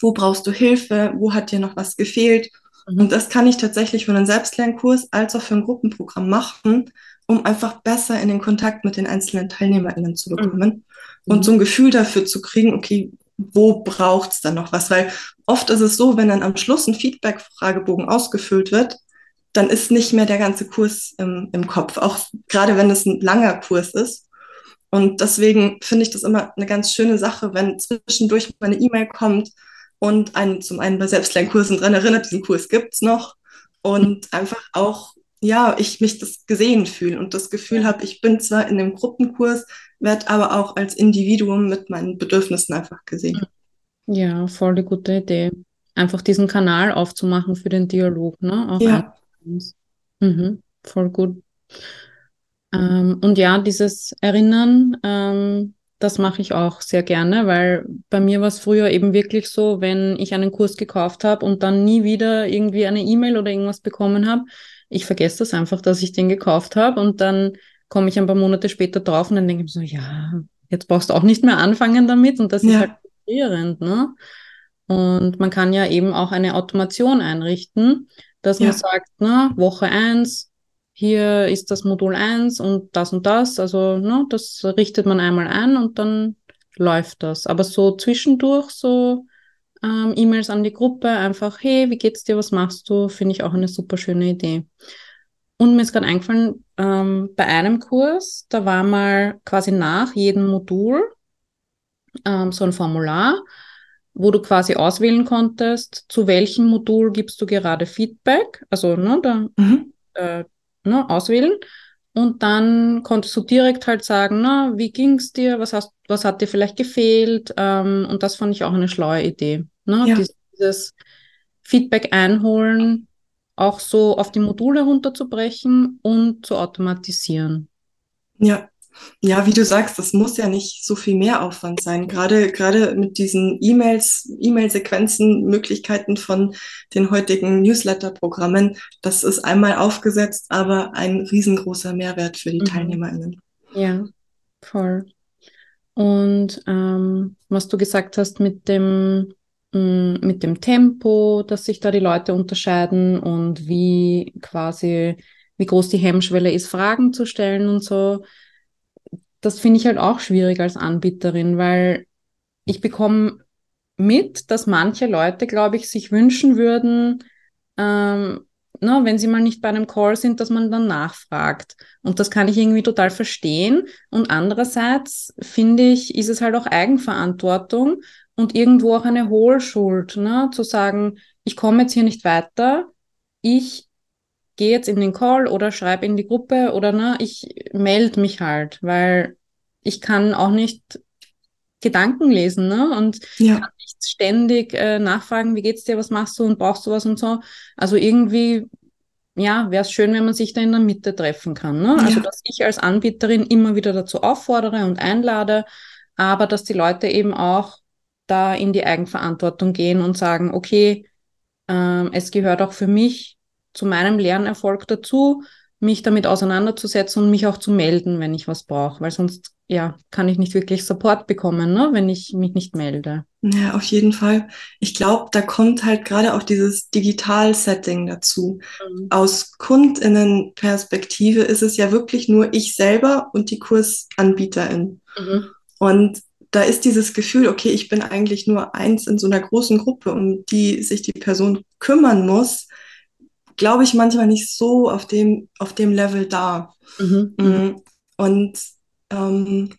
wo brauchst du Hilfe, wo hat dir noch was gefehlt. Mhm. Und das kann ich tatsächlich für einen Selbstlernkurs als auch für ein Gruppenprogramm machen, um einfach besser in den Kontakt mit den einzelnen TeilnehmerInnen zu bekommen mhm. und so ein Gefühl dafür zu kriegen, okay, wo braucht es dann noch was? Weil oft ist es so, wenn dann am Schluss ein Feedback-Fragebogen ausgefüllt wird, dann ist nicht mehr der ganze Kurs im, im Kopf, auch gerade wenn es ein langer Kurs ist. Und deswegen finde ich das immer eine ganz schöne Sache, wenn zwischendurch mal eine E-Mail kommt und einen zum einen bei Selbstlernkursen dran erinnert, diesen Kurs gibt's noch und einfach auch, ja, ich mich das gesehen fühle und das Gefühl habe, ich bin zwar in dem Gruppenkurs, werde aber auch als Individuum mit meinen Bedürfnissen einfach gesehen. Ja, voll die gute Idee. Einfach diesen Kanal aufzumachen für den Dialog, ne? Auch ja. Mhm, voll gut. Ähm, und ja, dieses Erinnern, ähm, das mache ich auch sehr gerne, weil bei mir war es früher eben wirklich so, wenn ich einen Kurs gekauft habe und dann nie wieder irgendwie eine E-Mail oder irgendwas bekommen habe, ich vergesse das einfach, dass ich den gekauft habe und dann komme ich ein paar Monate später drauf und dann denke ich mir so, ja, jetzt brauchst du auch nicht mehr anfangen damit und das ja. ist halt frustrierend, ne? Und man kann ja eben auch eine Automation einrichten, dass ja. man sagt, na, Woche eins, hier ist das Modul eins und das und das, also ne, das richtet man einmal ein und dann läuft das. Aber so zwischendurch so ähm, E-Mails an die Gruppe, einfach, hey, wie geht's dir, was machst du, finde ich auch eine super schöne Idee. Und mir ist gerade eingefallen, ähm, bei einem Kurs, da war mal quasi nach jedem Modul ähm, so ein Formular, wo du quasi auswählen konntest, zu welchem Modul gibst du gerade Feedback, also ne, da, mhm. äh, ne, auswählen. Und dann konntest du direkt halt sagen, na, wie ging's dir, was hast, was hat dir vielleicht gefehlt? Ähm, und das fand ich auch eine schlaue Idee. Ne? Ja. Dieses Feedback einholen, auch so auf die Module runterzubrechen und zu automatisieren. Ja. Ja, wie du sagst, das muss ja nicht so viel mehr Aufwand sein. Gerade, gerade mit diesen E-Mails, E-Mail-Sequenzen, Möglichkeiten von den heutigen Newsletter-Programmen, das ist einmal aufgesetzt, aber ein riesengroßer Mehrwert für die mhm. TeilnehmerInnen. Ja, voll. Und ähm, was du gesagt hast mit dem Mm, mit dem Tempo, dass sich da die Leute unterscheiden und wie quasi, wie groß die Hemmschwelle ist, Fragen zu stellen und so. Das finde ich halt auch schwierig als Anbieterin, weil ich bekomme mit, dass manche Leute, glaube ich, sich wünschen würden, ähm, na, wenn sie mal nicht bei einem Call sind, dass man dann nachfragt. Und das kann ich irgendwie total verstehen. Und andererseits finde ich, ist es halt auch Eigenverantwortung und irgendwo auch eine Hohlschuld, ne? zu sagen, ich komme jetzt hier nicht weiter, ich gehe jetzt in den Call oder schreibe in die Gruppe oder ne, ich melde mich halt, weil ich kann auch nicht Gedanken lesen ne? und ja. kann nicht ständig äh, nachfragen, wie geht's dir, was machst du und brauchst du was und so. Also irgendwie, ja, wäre es schön, wenn man sich da in der Mitte treffen kann. Ne? Also, ja. Also dass ich als Anbieterin immer wieder dazu auffordere und einlade, aber dass die Leute eben auch da in die Eigenverantwortung gehen und sagen, okay, ähm, es gehört auch für mich zu meinem Lernerfolg dazu, mich damit auseinanderzusetzen und mich auch zu melden, wenn ich was brauche, weil sonst ja kann ich nicht wirklich Support bekommen, ne, wenn ich mich nicht melde. Ja, auf jeden Fall. Ich glaube, da kommt halt gerade auch dieses Digital-Setting dazu. Mhm. Aus Kundinnenperspektive ist es ja wirklich nur ich selber und die Kursanbieterin. Mhm. Und da ist dieses Gefühl, okay, ich bin eigentlich nur eins in so einer großen Gruppe, um die sich die Person kümmern muss, glaube ich, manchmal nicht so auf dem, auf dem Level da. Mhm. mhm. Und ähm,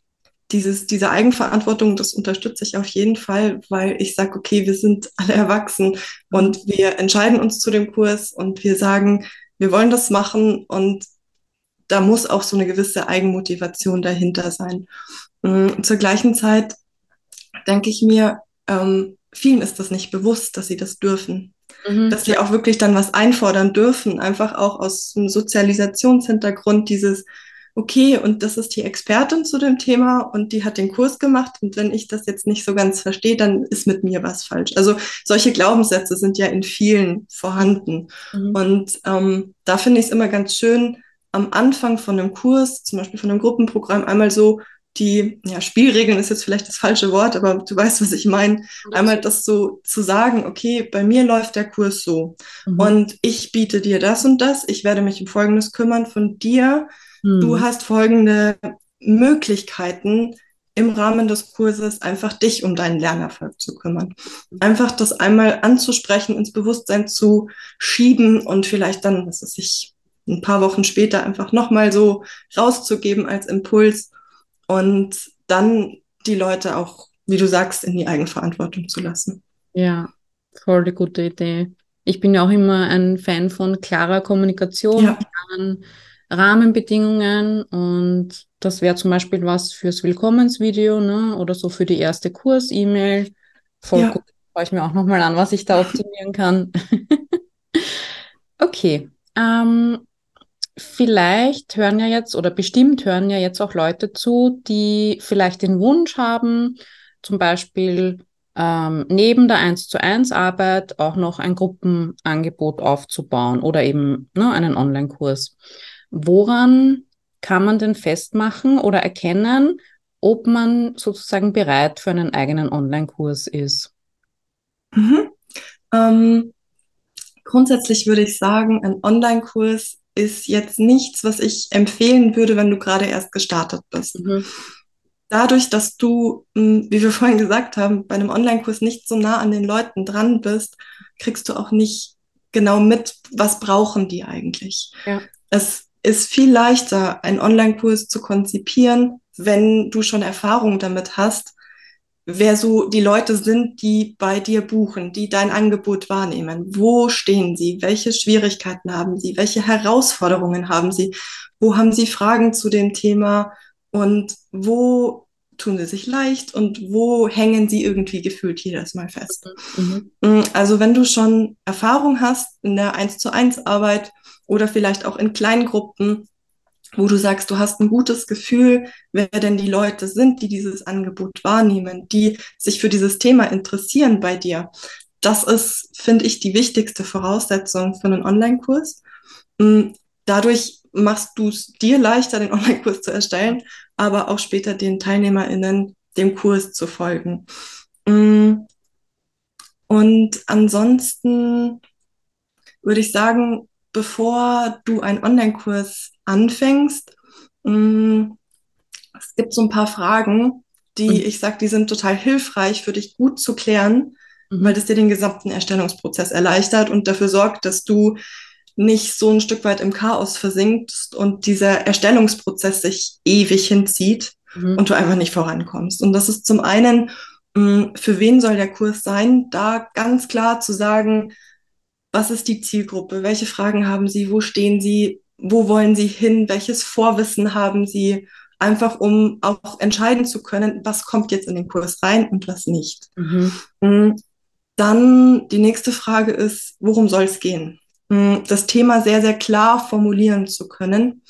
dieses, diese Eigenverantwortung, das unterstütze ich auf jeden Fall, weil ich sage, okay, wir sind alle erwachsen und wir entscheiden uns zu dem Kurs und wir sagen, wir wollen das machen und da muss auch so eine gewisse Eigenmotivation dahinter sein. Mhm. Zur gleichen Zeit denke ich mir, ähm, vielen ist das nicht bewusst, dass sie das dürfen. Mhm. Dass sie auch wirklich dann was einfordern dürfen, einfach auch aus einem Sozialisationshintergrund dieses, okay, und das ist die Expertin zu dem Thema und die hat den Kurs gemacht und wenn ich das jetzt nicht so ganz verstehe, dann ist mit mir was falsch. Also solche Glaubenssätze sind ja in vielen vorhanden. Mhm. Und ähm, da finde ich es immer ganz schön, am Anfang von einem Kurs, zum Beispiel von einem Gruppenprogramm, einmal so die ja, Spielregeln ist jetzt vielleicht das falsche Wort, aber du weißt, was ich meine. Einmal das so zu sagen, okay, bei mir läuft der Kurs so mhm. und ich biete dir das und das, ich werde mich um Folgendes kümmern von dir. Mhm. Du hast folgende Möglichkeiten im Rahmen des Kurses einfach dich um deinen Lernerfolg zu kümmern. Einfach das einmal anzusprechen, ins Bewusstsein zu schieben und vielleicht dann, was weiß ich, ein paar Wochen später einfach nochmal so rauszugeben als Impuls und dann die Leute auch, wie du sagst, in die Eigenverantwortung zu lassen. Ja, voll die gute Idee. Ich bin ja auch immer ein Fan von klarer Kommunikation, ja. klaren Rahmenbedingungen und das wäre zum Beispiel was fürs Willkommensvideo ne? oder so für die erste Kurs-E-Mail. Voll ja. gut. Schaue ich mir auch nochmal an, was ich da optimieren kann. okay. Ähm, vielleicht hören ja jetzt oder bestimmt hören ja jetzt auch Leute zu, die vielleicht den Wunsch haben, zum Beispiel ähm, neben der 1 zu 1 Arbeit auch noch ein Gruppenangebot aufzubauen oder eben ne, einen Online-Kurs. Woran kann man denn festmachen oder erkennen, ob man sozusagen bereit für einen eigenen Online-Kurs ist? Mhm. Ähm, grundsätzlich würde ich sagen, ein Online-Kurs ist jetzt nichts, was ich empfehlen würde, wenn du gerade erst gestartet bist. Mhm. Dadurch, dass du, hm, wie wir vorhin gesagt haben, bei einem Online-Kurs nicht so nah an den Leuten dran bist, kriegst du auch nicht genau mit, was brauchen die eigentlich. Ja. Es ist viel leichter, einen Online-Kurs zu konzipieren, wenn du schon Erfahrung damit hast, wer so die Leute sind, die bei dir buchen, die dein Angebot wahrnehmen. Wo stehen sie? Welche Schwierigkeiten haben sie? Welche Herausforderungen haben sie? Wo haben sie Fragen zu dem Thema? Und wo tun sie sich leicht und wo hängen sie irgendwie gefühlt jedes Mal fest? Mhm. Mm, also wenn du schon Erfahrung hast in der 1 zu 1 Arbeit oder vielleicht auch in Kleingruppen, wo du sagst, du hast ein gutes Gefühl, wer denn die Leute sind, die dieses Angebot wahrnehmen, die sich für dieses Thema interessieren bei dir. Das ist, finde ich, die wichtigste Voraussetzung für einen Online-Kurs. Mm, dadurch machst du es dir leichter, den Online-Kurs zu erstellen, aber auch später den TeilnehmerInnen dem Kurs zu folgen. Mm, und ansonsten würde ich sagen, bevor du einen Online-Kurs anfängst, mh, mm, es gibt so ein paar Fragen, die mhm. ich sage, die sind total hilfreich für dich gut zu klären, mhm. weil das dir den gesamten Erstellungsprozess erleichtert und dafür sorgt, dass du nicht so ein Stück weit im Chaos versinkst und dieser Erstellungsprozess sich ewig hinzieht mhm. und du einfach nicht vorankommst. Und das ist zum einen, mh, mm, für wen soll der Kurs sein? Da ganz klar zu sagen, was ist die Zielgruppe? Welche Fragen haben Sie? Wo stehen Sie? Wo wollen Sie hin? Welches Vorwissen haben Sie? Einfach um auch entscheiden zu können, was kommt jetzt in den Kurs rein und was nicht. Mhm. Mm, dann die nächste Frage ist, worum soll es gehen? Mm, das Thema sehr, sehr klar formulieren zu können.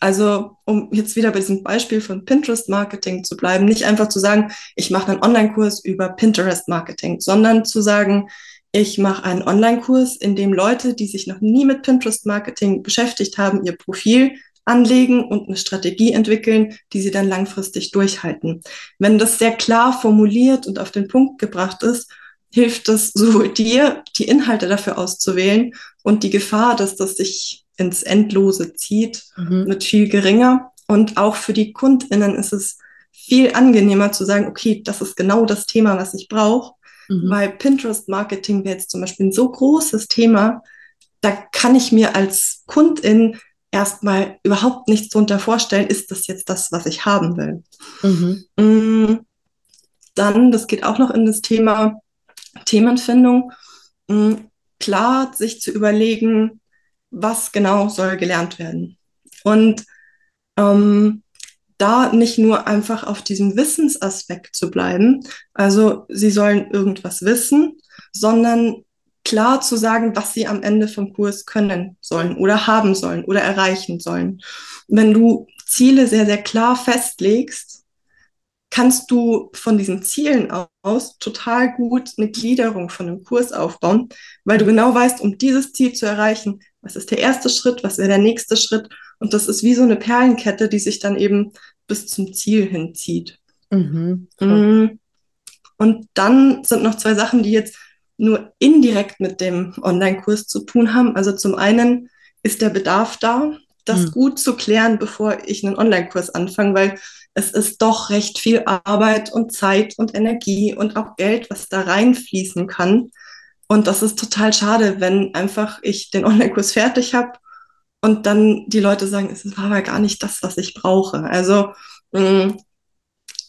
Also, um jetzt wieder bei diesem Beispiel von Pinterest-Marketing zu bleiben, nicht einfach zu sagen, ich mache einen Online-Kurs über Pinterest-Marketing, sondern zu sagen, ich mache einen Online-Kurs, in dem Leute, die sich noch nie mit Pinterest-Marketing beschäftigt haben, ihr Profil anlegen und eine Strategie entwickeln, die sie dann langfristig durchhalten. Wenn das sehr klar formuliert und auf den Punkt gebracht ist, hilft es sowohl dir, die Inhalte dafür auszuwählen und die Gefahr, dass das sich ins Endlose zieht, mhm. wird viel geringer. Und auch für die KundInnen ist es viel angenehmer zu sagen, okay, das ist genau das Thema, was ich brauche. Mhm. Weil Pinterest-Marketing wäre jetzt zum Beispiel ein so großes Thema, da kann ich mir als Kundin erstmal überhaupt nichts darunter vorstellen, ist das jetzt das, was ich haben will. Mhm. Mm, dann, das geht auch noch in das Thema Themenfindung, mm, klar sich zu überlegen, was genau soll gelernt werden. Und ähm, da nicht nur einfach auf diesem Wissensaspekt zu bleiben, also sie sollen irgendwas wissen, sondern klar zu sagen, was sie am Ende vom Kurs können sollen oder haben sollen oder erreichen sollen. Wenn du Ziele sehr, sehr klar festlegst, kannst du von diesen Zielen aus total gut eine Gliederung von einem Kurs aufbauen, weil du genau weißt, um dieses Ziel zu erreichen, was ist der erste Schritt, was wäre der nächste Schritt. Und das ist wie so eine Perlenkette, die sich dann eben bis zum Ziel hinzieht. Mhm. Mm. Und dann sind noch zwei Sachen, die jetzt nur indirekt mit dem Online-Kurs zu tun haben. Also zum einen ist der Bedarf da, das mhm. gut zu klären, bevor ich einen Online-Kurs anfange, weil es ist doch recht viel Arbeit und Zeit und Energie und auch Geld, was da reinfließen kann. Und das ist total schade, wenn einfach ich den Online-Kurs fertig habe und dann die Leute sagen, es war aber gar nicht das, was ich brauche. Also mh, mm,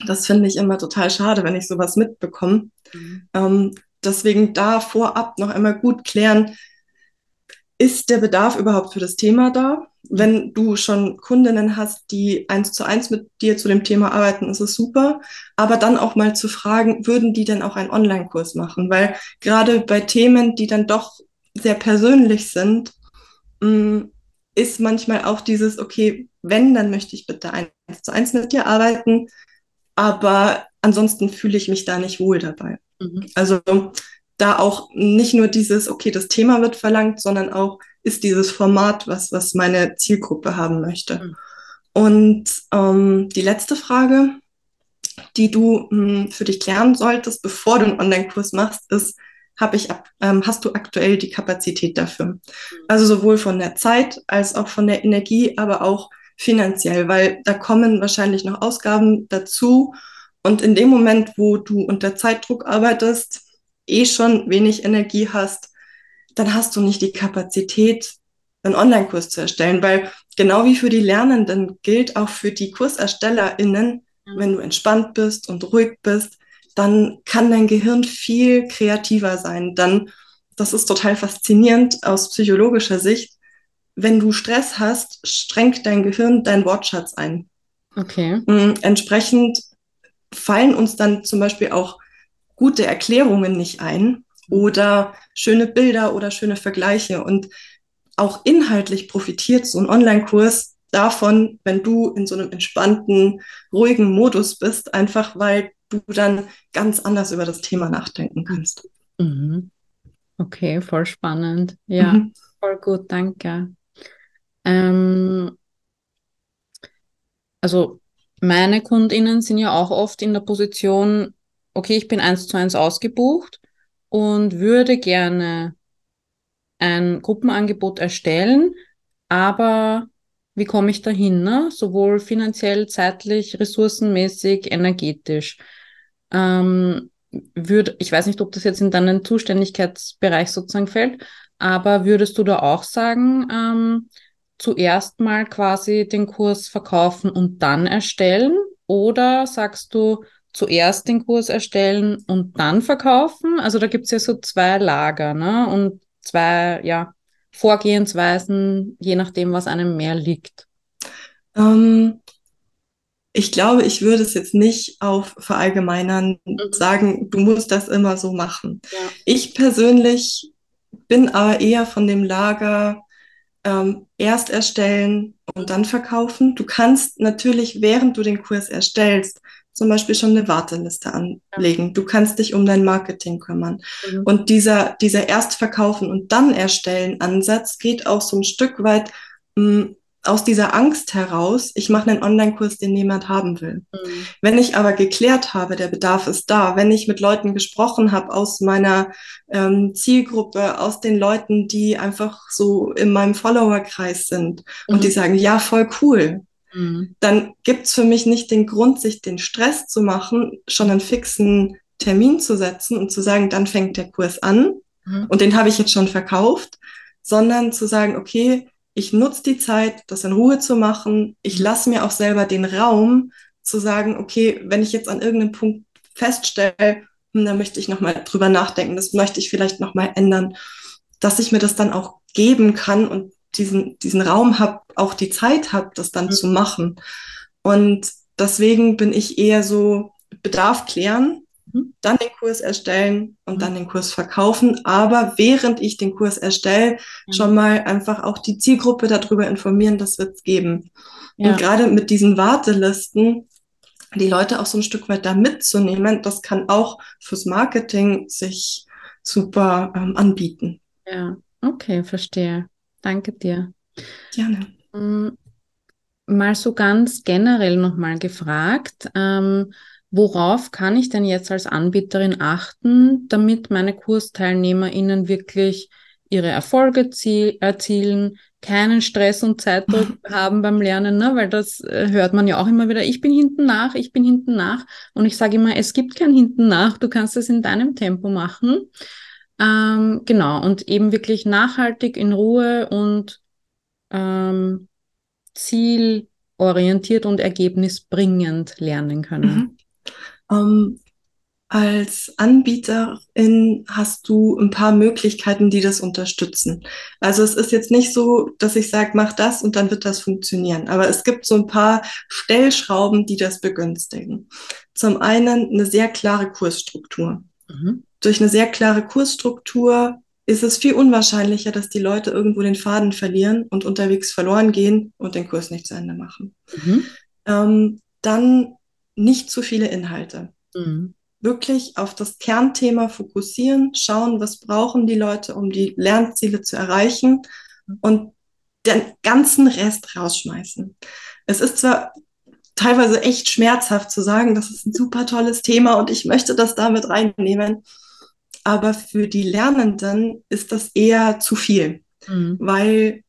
das finde ich immer total schade, wenn ich sowas mitbekomme. Mhm. Ähm, deswegen da vorab noch einmal gut klären, ist der Bedarf überhaupt für das Thema da? Wenn du schon Kundinnen hast, die eins zu eins mit dir zu dem Thema arbeiten, ist es super. Aber dann auch mal zu fragen, würden die denn auch einen Online-Kurs machen? Weil gerade bei Themen, die dann doch sehr persönlich sind, mm, ist manchmal auch dieses, okay, wenn, dann möchte ich bitte eins zu eins mit dir arbeiten. Aber ansonsten fühle ich mich da nicht wohl dabei. Mhm. Also da auch nicht nur dieses, okay, das Thema wird verlangt, sondern auch ist dieses Format was, was meine Zielgruppe haben möchte. Mhm. Und ähm, die letzte Frage, die du mh, hm, für dich klären solltest, bevor du einen Online-Kurs machst, ist, hab ich ähm, hast du aktuell die Kapazität dafür? Mhm. Also sowohl von der Zeit als auch von der Energie, aber auch finanziell, weil da kommen wahrscheinlich noch Ausgaben dazu und in dem Moment, wo du unter Zeitdruck arbeitest, eh schon wenig Energie hast, dann hast du nicht die Kapazität, einen Online-Kurs zu erstellen, weil genau wie für die Lernenden gilt auch für die KurserstellerInnen, wenn du entspannt bist und ruhig bist, dann kann dein Gehirn viel kreativer sein. Dann, das ist total faszinierend aus psychologischer Sicht. Wenn du Stress hast, strengt dein Gehirn deinen Wortschatz ein. Okay. Mm, entsprechend fallen uns dann zum Beispiel auch gute Erklärungen nicht ein oder schöne Bilder oder schöne Vergleiche. Und auch inhaltlich profitiert so ein Online-Kurs davon, wenn du in so einem entspannten, ruhigen Modus bist, einfach weil du dann ganz anders über das Thema nachdenken kannst. Mhm. Okay, voll spannend. Ja, mhm. voll gut, danke. Ähm, also meine KundInnen sind ja auch oft in der Position, okay, ich bin eins zu eins ausgebucht und würde gerne ein Gruppenangebot erstellen, aber wie komme ich dahin? Ne? Sowohl finanziell, zeitlich, ressourcenmäßig, energetisch. Ähm, würd, ich weiß nicht, ob das jetzt in deinen Zuständigkeitsbereich sozusagen fällt, aber würdest du da auch sagen, ähm, zuerst mal quasi den Kurs verkaufen und dann erstellen? Oder sagst du zuerst den Kurs erstellen und dann verkaufen? Also da gibt es ja so zwei Lager, ne? Und zwei, ja, Vorgehensweisen, je nachdem, was einem mehr liegt. Ähm, ich glaube, ich würde es jetzt nicht auf verallgemeinern mhm. sagen, du musst das immer so machen. Ja. Ich persönlich bin aber eher von dem Lager, ähm, erst erstellen und dann verkaufen. Du kannst natürlich, während du den Kurs erstellst, zum Beispiel schon eine Warteliste anlegen. Du kannst dich um dein Marketing kümmern. Mhm. Und dieser, dieser Erstverkaufen und dann erstellen Ansatz geht auch so ein Stück weit mh, mm, aus dieser Angst heraus, ich mache einen Online-Kurs, den niemand haben will. Mhm. Wenn ich aber geklärt habe, der Bedarf ist da, wenn ich mit Leuten gesprochen habe aus meiner ähm, Zielgruppe, aus den Leuten, die einfach so in meinem Followerkreis sind mhm. und die sagen, ja, voll cool, mhm. dann gibt's für mich nicht den Grund, sich den Stress zu machen, schon einen fixen Termin zu setzen und zu sagen, dann fängt der Kurs an mhm. und den habe ich jetzt schon verkauft, sondern zu sagen, okay, ich nutze die Zeit, das in Ruhe zu machen. Ich lasse mir auch selber den Raum zu sagen, okay, wenn ich jetzt an irgendeinem Punkt feststelle, hm, da möchte ich nochmal drüber nachdenken, das möchte ich vielleicht nochmal ändern, dass ich mir das dann auch geben kann und diesen, diesen Raum habe, auch die Zeit habe, das dann mhm. zu machen. Und deswegen bin ich eher so Bedarf klären, mhm. dann den Kurs erstellen und mhm. dann den Kurs verkaufen. Aber während ich den Kurs erstelle, mhm. schon mal einfach auch die Zielgruppe darüber informieren, das wird es geben. Ja. Und gerade mit diesen Wartelisten, die Leute auch so ein Stück weit da mitzunehmen, das kann auch fürs Marketing sich super ähm, anbieten. Ja, okay, verstehe. Danke dir. Gerne. Mm, mal so ganz generell nochmal gefragt, ähm, worauf kann ich denn jetzt als Anbieterin achten, damit meine KursteilnehmerInnen wirklich ihre Erfolge erzielen, keinen Stress und Zeitdruck haben beim Lernen, ne? weil das äh, hört man ja auch immer wieder, ich bin hinten nach, ich bin hinten nach und ich sage immer, es gibt kein hinten nach, du kannst es in deinem Tempo machen. Ähm, genau, und eben wirklich nachhaltig in Ruhe und ähm, zielorientiert und ergebnisbringend lernen können. Mhm. Ähm, als Anbieterin hast du ein paar Möglichkeiten, die das unterstützen. Also es ist jetzt nicht so, dass ich sage, mach das und dann wird das funktionieren. Aber es gibt so ein paar Stellschrauben, die das begünstigen. Zum einen eine sehr klare Kursstruktur. Mhm durch eine sehr klare Kursstruktur ist es viel unwahrscheinlicher, dass die Leute irgendwo den Faden verlieren und unterwegs verloren gehen und den Kurs nicht zu Ende machen. Mhm. Ähm, dann nicht zu viele Inhalte. Mhm. Wirklich auf das Kernthema fokussieren, schauen, was brauchen die Leute, um die Lernziele zu erreichen und den ganzen Rest rausschmeißen. Es ist zwar teilweise echt schmerzhaft zu sagen, das ist ein super tolles Thema und ich möchte das damit reinnehmen aber für die Lernenden ist das eher zu viel, mhm. weil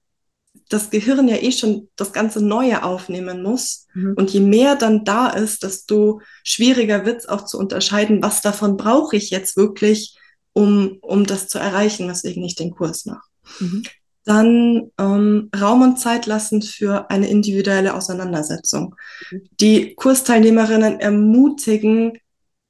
das Gehirn ja eh schon das ganze Neue aufnehmen muss. Mhm. Und je mehr dann da ist, desto schwieriger wird es auch zu unterscheiden, was davon brauche ich jetzt wirklich, um, um das zu erreichen, weswegen ich den Kurs mache. Mhm. Dann ähm, Raum und Zeit lassen für eine individuelle Auseinandersetzung. Mhm. Die Kursteilnehmerinnen ermutigen,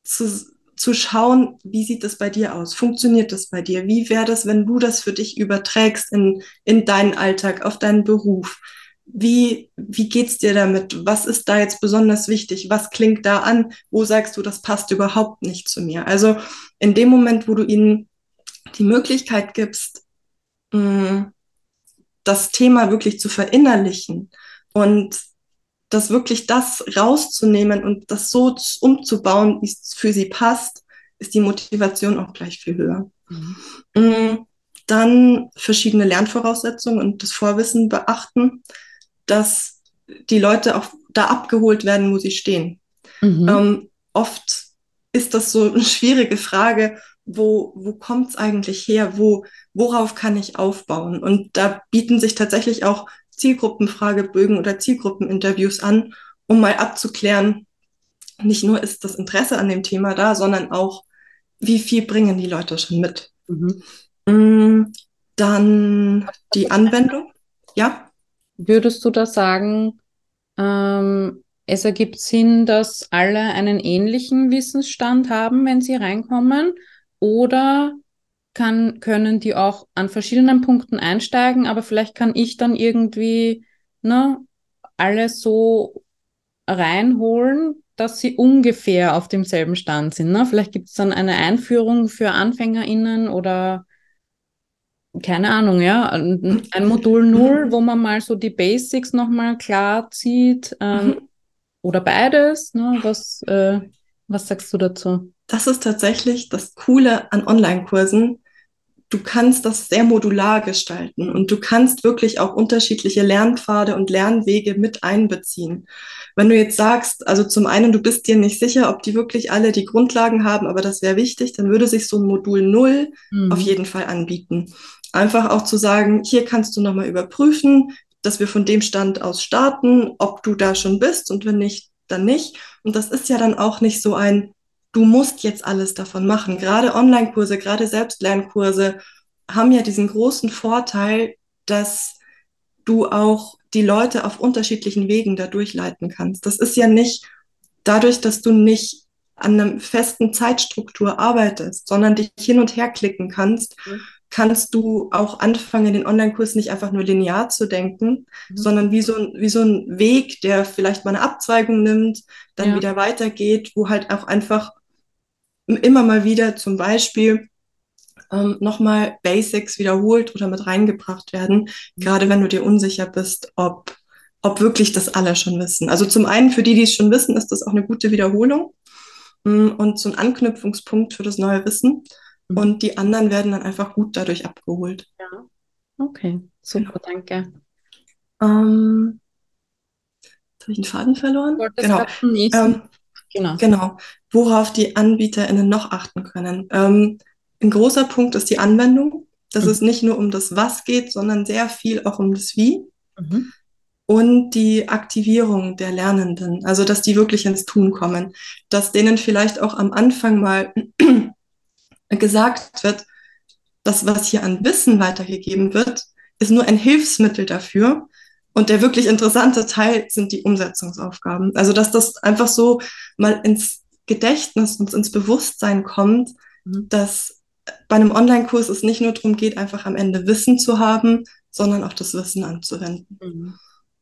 zu, zu schauen, wie sieht das bei dir aus? Funktioniert das bei dir? Wie wäre das, wenn du das für dich überträgst in, in deinen Alltag, auf deinen Beruf? Wie, wie geht's dir damit? Was ist da jetzt besonders wichtig? Was klingt da an? Wo sagst du, das passt überhaupt nicht zu mir? Also in dem Moment, wo du ihnen die Möglichkeit gibst, mm, das Thema wirklich zu verinnerlichen und das wirklich das rauszunehmen und das so umzubauen, wie es für sie passt, ist die Motivation auch gleich viel höher. Mhm. Mm, dann verschiedene Lernvoraussetzungen und das Vorwissen beachten, dass die Leute auch da abgeholt werden, wo sie stehen. Mhm. Ähm, oft ist das so eine schwierige Frage, wo, wo kommt es eigentlich her? Wo, worauf kann ich aufbauen? Und da bieten sich tatsächlich auch Zielgruppenfragebögen oder Zielgruppeninterviews an, um mal abzuklären, nicht nur ist das Interesse an dem Thema da, sondern auch, wie viel bringen die Leute schon mit. Mhm. Mm, dann die Anwendung. Ja. Würdest du da sagen, ähm, es ergibt Sinn, dass alle einen ähnlichen Wissensstand haben, wenn sie reinkommen? Oder kann, können die auch an verschiedenen Punkten einsteigen, aber vielleicht kann ich dann irgendwie ne, alles so reinholen, dass sie ungefähr auf demselben Stand sind. Ne? Vielleicht gibt es dann eine Einführung für AnfängerInnen oder keine Ahnung, ja, ein Modul 0, wo man mal so die Basics nochmal klar zieht. Ähm, mhm. oder beides? Ne? Was, äh, was sagst du dazu? Das ist tatsächlich das Coole an Online-Kursen. Du kannst das sehr modular gestalten und du kannst wirklich auch unterschiedliche Lernpfade und Lernwege mit einbeziehen. Wenn du jetzt sagst, also zum einen, du bist dir nicht sicher, ob die wirklich alle die Grundlagen haben, aber das wäre wichtig, dann würde sich so ein Modul Null mhm. auf jeden Fall anbieten. Einfach auch zu sagen, hier kannst du nochmal überprüfen, dass wir von dem Stand aus starten, ob du da schon bist und wenn nicht, dann nicht. Und das ist ja dann auch nicht so ein, du musst jetzt alles davon machen. Gerade Online-Kurse, gerade Selbstlernkurse haben ja diesen großen Vorteil, dass du auch die Leute auf unterschiedlichen Wegen da durchleiten kannst. Das ist ja nicht dadurch, dass du nicht an einer festen Zeitstruktur arbeitest, sondern dich hin und her klicken kannst, mhm kannst du auch anfangen, den Online-Kurs nicht einfach nur linear zu denken, mhm. sondern wie so, ein, wie so ein Weg, der vielleicht mal eine Abzweigung nimmt, dann ja. wieder weitergeht, wo halt auch einfach immer mal wieder zum Beispiel ähm, nochmal Basics wiederholt oder mit reingebracht werden, mhm. gerade wenn du dir unsicher bist, ob, ob wirklich das alle schon wissen. Also zum einen für die, die es schon wissen, ist das auch eine gute Wiederholung mm, und so ein Anknüpfungspunkt für das neue Wissen. Mhm. Und die anderen werden dann einfach gut dadurch abgeholt. Ja. Okay, super, genau. danke. Ähm, jetzt habe ich den Faden verloren. Genau. Ähm, genau. genau. Worauf die AnbieterInnen noch achten können. Ähm, ein großer Punkt ist die Anwendung. Dass mhm. es nicht nur um das Was geht, sondern sehr viel auch um das Wie. Mhm. Und die Aktivierung der Lernenden, also dass die wirklich ins Tun kommen, dass denen vielleicht auch am Anfang mal gesagt wird, das, was hier an Wissen weitergegeben wird, ist nur ein Hilfsmittel dafür. Und der wirklich interessante Teil sind die Umsetzungsaufgaben. Also, dass das einfach so mal ins Gedächtnis und ins Bewusstsein kommt, mhm. dass bei einem Online-Kurs es nicht nur darum geht, einfach am Ende Wissen zu haben, sondern auch das Wissen anzuwenden. Mhm.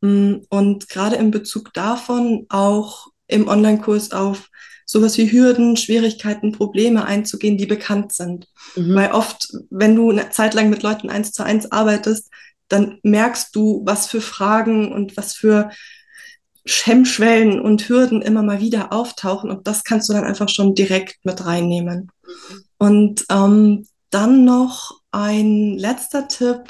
Mm, und gerade in Bezug davon auch im Online-Kurs auf sowas wie Hürden, Schwierigkeiten, Probleme einzugehen, die bekannt sind. Mhm. Weil oft, wenn du eine Zeit lang mit Leuten eins zu eins arbeitest, dann merkst du, was für Fragen und was für Hemmschwellen und Hürden immer mal wieder auftauchen und das kannst du dann einfach schon direkt mit reinnehmen. Und ähm, dann noch ein letzter Tipp,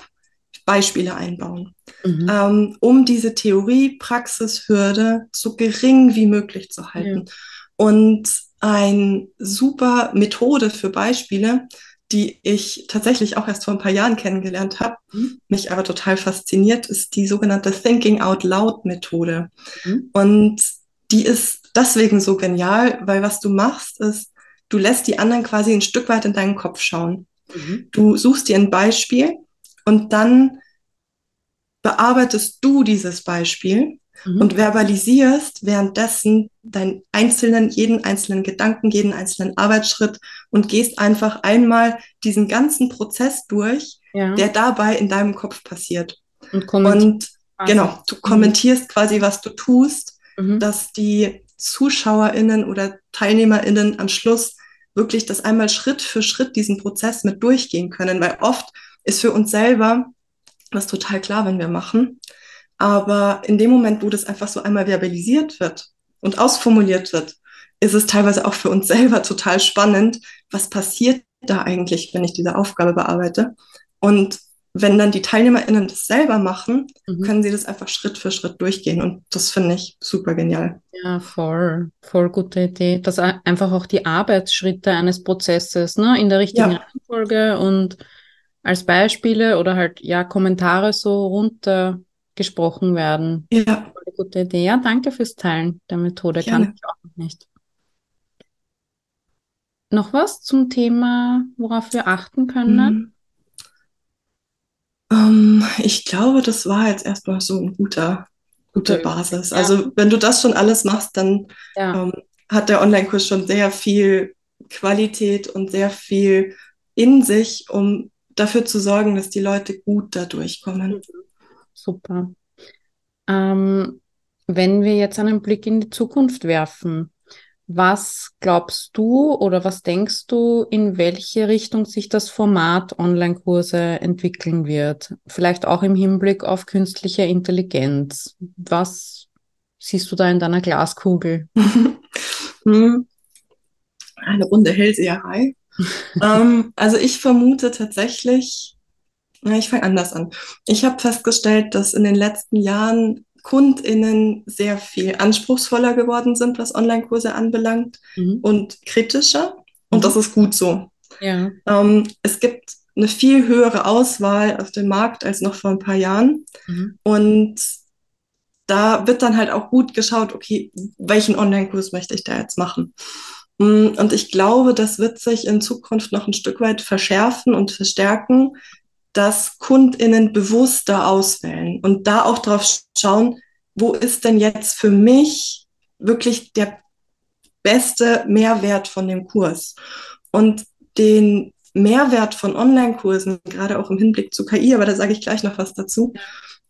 Beispiele einbauen, mhm. ähm, um diese Theorie-Praxis-Hürde so gering wie möglich zu halten. Ja. Und eine super Methode für Beispiele, die ich tatsächlich auch erst vor ein paar Jahren kennengelernt habe, mhm. mich aber total fasziniert, ist die sogenannte Thinking Out Loud Methode. Mhm. Und die ist deswegen so genial, weil was du machst, ist, du lässt die anderen quasi ein Stück weit in deinen Kopf schauen. Mhm. Du suchst dir ein Beispiel und dann bearbeitest du dieses Beispiel mhm. und verbalisierst währenddessen deinen einzelnen, jeden einzelnen Gedanken, jeden einzelnen Arbeitsschritt und gehst einfach einmal diesen ganzen Prozess durch, ja. der dabei in deinem Kopf passiert. Und, und genau, du mhm. kommentierst quasi, was du tust, mhm. dass die ZuschauerInnen oder TeilnehmerInnen am Schluss wirklich das einmal Schritt für Schritt diesen Prozess mit durchgehen können, weil oft ist für uns selber das total klar, wenn wir machen. Aber in dem Moment, wo das einfach so einmal verbalisiert wird und ausformuliert wird, ist es teilweise auch für uns selber total spannend, was passiert da eigentlich, wenn ich diese Aufgabe bearbeite. Und wenn dann die TeilnehmerInnen das selber machen, mhm. können sie das einfach Schritt für Schritt durchgehen. Und das finde ich super genial. Ja, voll, voll gute Idee. Dass einfach auch die Arbeitsschritte eines Prozesses ne, in der richtigen ja. Reihenfolge und als Beispiele oder halt ja Kommentare so runtergesprochen werden. Ja. Voll gute Idee. Ja, danke fürs Teilen der Methode. Gerne. Kann ich auch noch nicht. Noch was zum Thema, worauf wir achten können? Mhm. Um, ähm, ich glaube, das war jetzt erstmal so ein guter, gute Basis. Ja. Also wenn du das schon alles machst, dann ja. um, ähm, hat der Online-Kurs schon sehr viel Qualität und sehr viel in sich, um dafür zu sorgen, dass die Leute gut da durchkommen. Super. Ähm, wenn wir jetzt einen Blick in die Zukunft werfen, was glaubst du oder was denkst du, in welche Richtung sich das Format Online-Kurse entwickeln wird? Vielleicht auch im Hinblick auf künstliche Intelligenz. Was siehst du da in deiner Glaskugel? Hm. Eine runde Hellseherei. ähm, also ich vermute tatsächlich, na, ich fange anders an. Ich habe festgestellt, dass in den letzten Jahren KundInnen sehr viel anspruchsvoller geworden sind, was Online-Kurse anbelangt mhm. und kritischer. Und mhm. das ist gut so. Ja. Ähm, es gibt eine viel höhere Auswahl auf dem Markt als noch vor ein paar Jahren. Mhm. Und da wird dann halt auch gut geschaut, okay, welchen Online-Kurs möchte ich da jetzt machen? Mm, und ich glaube, das wird sich in Zukunft noch ein Stück weit verschärfen und verstärken, dass KundInnen bewusster auswählen und da auch drauf schauen, wo ist denn jetzt für mich wirklich der beste Mehrwert von dem Kurs? Und den Mehrwert von Online-Kursen, gerade auch im Hinblick zu KI, aber da sage ich gleich noch was dazu,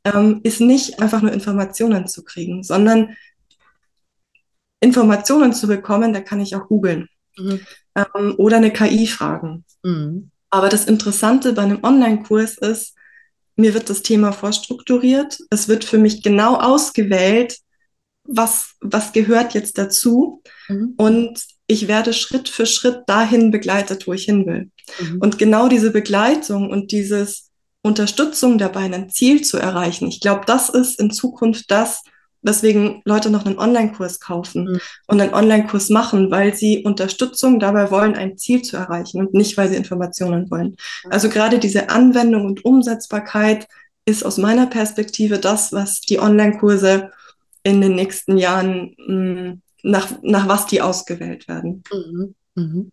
ähm, ist nicht einfach nur Informationen zu kriegen, sondern Informationen zu bekommen, da kann ich auch googeln mhm. ähm, oder eine KI fragen. Mhm. Aber das Interessante bei einem Online-Kurs ist, mir wird das Thema vorstrukturiert. Es wird für mich genau ausgewählt, was, was gehört jetzt dazu. Mhm. Und ich werde Schritt für Schritt dahin begleitet, wo ich hin will. Mhm. Und genau diese Begleitung und dieses Unterstützung dabei, ein Ziel zu erreichen, ich glaube, das ist in Zukunft das, weswegen Leute noch einen Online-Kurs kaufen mhm. und einen Online-Kurs machen, weil sie Unterstützung dabei wollen, ein Ziel zu erreichen und nicht, weil sie Informationen wollen. Also gerade diese Anwendung und Umsetzbarkeit ist aus meiner Perspektive das, was die Online-Kurse in den nächsten Jahren, mh, hm, nach, nach was die ausgewählt werden. Mhm. Mhm.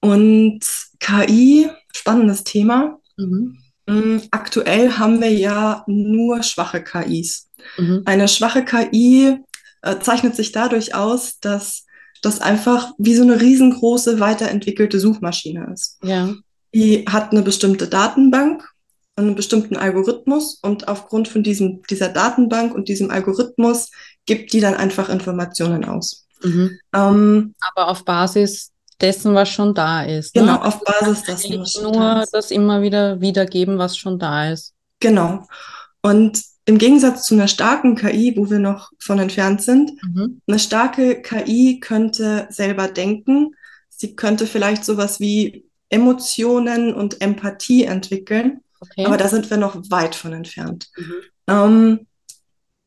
Und KI, spannendes Thema. Mhm. Hm, aktuell haben wir ja nur schwache KIs. Mhm. Eine schwache KI äh, zeichnet sich dadurch aus, dass das einfach wie so eine riesengroße weiterentwickelte Suchmaschine ist. Ja. Die hat eine bestimmte Datenbank, einen bestimmten Algorithmus und aufgrund von diesem, dieser Datenbank und diesem Algorithmus gibt die dann einfach Informationen aus. Mhm. Ähm, Aber auf Basis dessen, was schon da ist. Ne? Genau, ne? auf Basis dessen, was schon da ist. Nur das immer wieder wiedergeben, was schon da ist. Genau. Und im Gegensatz zu einer starken KI, wo wir noch von entfernt sind, mhm. eine starke KI könnte selber denken. Sie könnte vielleicht sowas wie Emotionen und Empathie entwickeln. Okay. Aber da sind wir noch weit von entfernt. Mhm. Ähm,